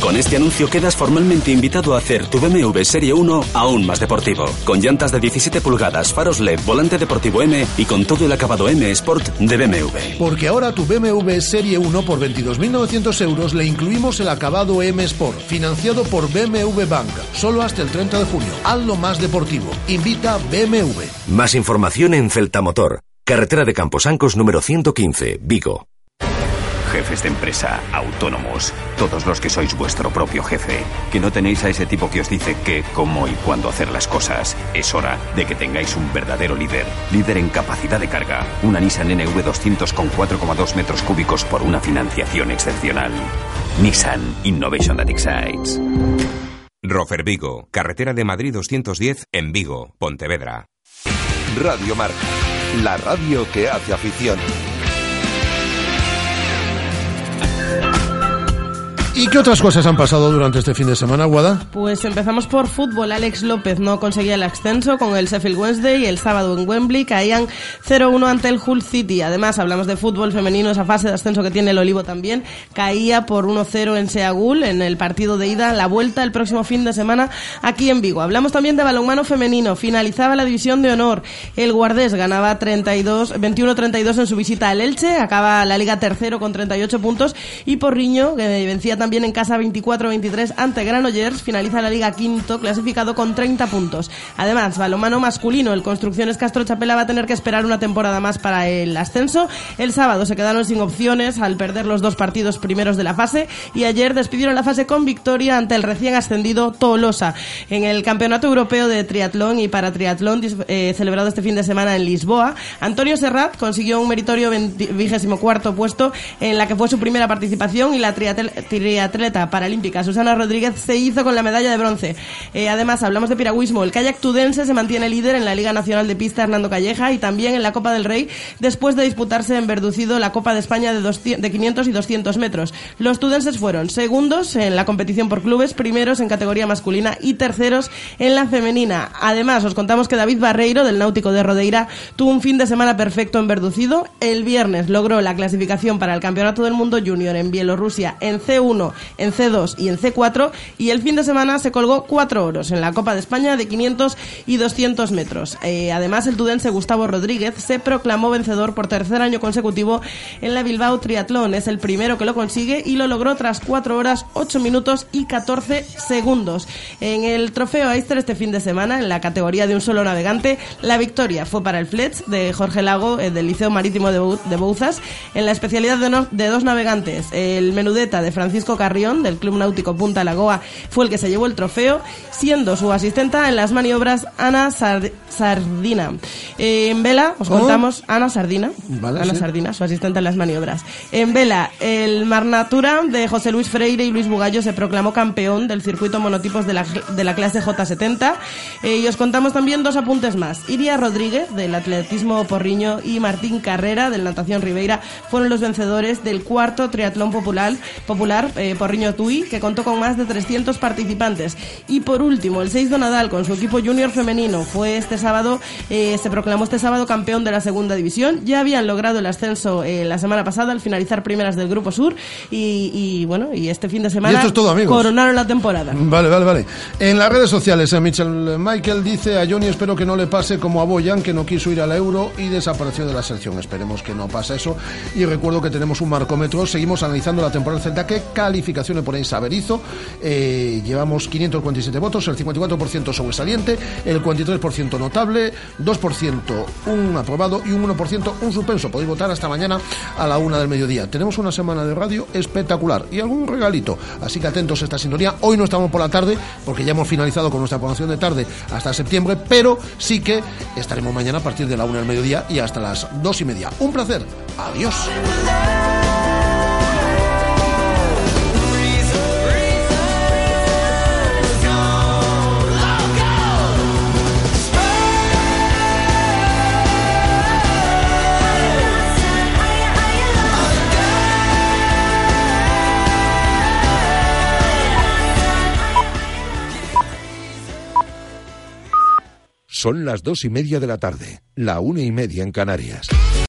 Con este anuncio quedas formalmente invitado a hacer tu BMW Serie 1 aún más deportivo. Con llantas de 17 pulgadas, faros LED, volante deportivo M y con todo el acabado M Sport de BMW. Porque ahora tu BMW Serie 1 por 22.900 euros le incluimos el acabado M Sport, financiado por BMW Bank, solo hasta el 30 de junio. Hazlo más deportivo. Invita BMW. Más información en Celta Motor, carretera de Camposancos número 115, Vigo. Jefes de empresa, autónomos, todos los que sois vuestro propio jefe, que no tenéis a ese tipo que os dice qué, cómo y cuándo hacer las cosas. Es hora de que tengáis un verdadero líder. Líder en capacidad de carga. Una Nissan NV200 con 4,2 metros cúbicos por una financiación excepcional. Nissan Innovation that excites. Rofer Vigo, carretera de Madrid 210 en Vigo, Pontevedra. Radio Marca, la radio que hace afición. ¿Y qué otras cosas han pasado durante este fin de semana, Guada? Pues empezamos por fútbol. Alex López no conseguía el ascenso con el Sheffield Wednesday y el sábado en Wembley caían 0-1 ante el Hull City. Además, hablamos de fútbol femenino, esa fase de ascenso que tiene el Olivo también. Caía por 1-0 en Seagul en el partido de ida, la vuelta el próximo fin de semana aquí en Vigo. Hablamos también de balonmano femenino. Finalizaba la división de honor. El Guardés ganaba 32, 21-32 en su visita al Elche. Acaba la liga tercero con 38 puntos. Y Porriño, que vencía también en casa 24-23 ante Granollers, finaliza la liga quinto, clasificado con 30 puntos. Además, balomano masculino, el Construcciones Castro Chapela va a tener que esperar una temporada más para el ascenso. El sábado se quedaron sin opciones al perder los dos partidos primeros de la fase y ayer despidieron la fase con victoria ante el recién ascendido Tolosa en el Campeonato Europeo de Triatlón y para Triatlón eh, celebrado este fin de semana en Lisboa. Antonio Serrat consiguió un meritorio vigésimo cuarto puesto en la que fue su primera participación y la triatel, atleta paralímpica Susana Rodríguez se hizo con la medalla de bronce. Eh, además, hablamos de piragüismo. El kayak tudense se mantiene líder en la Liga Nacional de Pista Hernando Calleja y también en la Copa del Rey después de disputarse en Verducido la Copa de España de, 200, de 500 y 200 metros. Los tudenses fueron segundos en la competición por clubes, primeros en categoría masculina y terceros en la femenina. Además, os contamos que David Barreiro del Náutico de Rodeira tuvo un fin de semana perfecto en Verducido. El viernes logró la clasificación para el Campeonato del Mundo Junior en Bielorrusia en C1 en C2 y en C4 y el fin de semana se colgó cuatro oros en la Copa de España de 500 y 200 metros. Eh, además, el tudense Gustavo Rodríguez se proclamó vencedor por tercer año consecutivo en la Bilbao Triatlón. Es el primero que lo consigue y lo logró tras 4 horas, 8 minutos y 14 segundos. En el trofeo Eister este fin de semana, en la categoría de un solo navegante, la victoria fue para el Fletch de Jorge Lago eh, del Liceo Marítimo de, Bouzas. En la especialidad de, de dos navegantes, el Menudeta de Francisco Carrión del Club Náutico Punta Lagoa fue el que se llevó el trofeo, siendo su asistenta en las maniobras Ana Sardina. Eh, en vela, os contamos, Ana Sardina, Ana Sardina, su asistente en las maniobras. En vela, el Marnatura de José Luis Freire y Luis Bugallo se proclamó campeón del circuito monotipos de la, de la clase J70. Eh, y os contamos también dos apuntes más. Iria Rodríguez del atletismo Porriño y Martín Carrera del natación Ribeira fueron los vencedores del cuarto triatlón popular, popular eh, Porriño Tui, que contó con más de 300 participantes. Y por último, el 6 Donadal con su equipo junior femenino fue este sábado, eh, se proclamó este sábado campeón de la segunda división. Ya habían logrado el ascenso eh, la semana pasada al finalizar primeras del Grupo Sur y, bueno, y este fin de semana coronaron la temporada. Vale, vale, vale. En las redes sociales, eh, Mitchell Michael dice a Johnny espero que no le pase como a Boyan, que no quiso ir al euro y desapareció de la selección. Esperemos que no pase eso. Y recuerdo que tenemos un marcómetro. Seguimos analizando la temporada Celta que calificación le ponéis a Berizo. Eh, llevamos 547 votos, el 54% sobresaliente, el 43% notable, 2% un aprobado y un 1% un suspenso. Podéis votar hasta mañana a la una del mediodía. Tenemos una semana de radio espectacular y algún regalito. Así que atentos a esta sintonía. Hoy no estamos por la tarde porque ya hemos finalizado con nuestra programación de tarde hasta septiembre, pero sí que estaremos mañana a partir de la una del mediodía y hasta las dos y media. Un placer. Adiós. Son las dos y media de la tarde, la una y media en Canarias.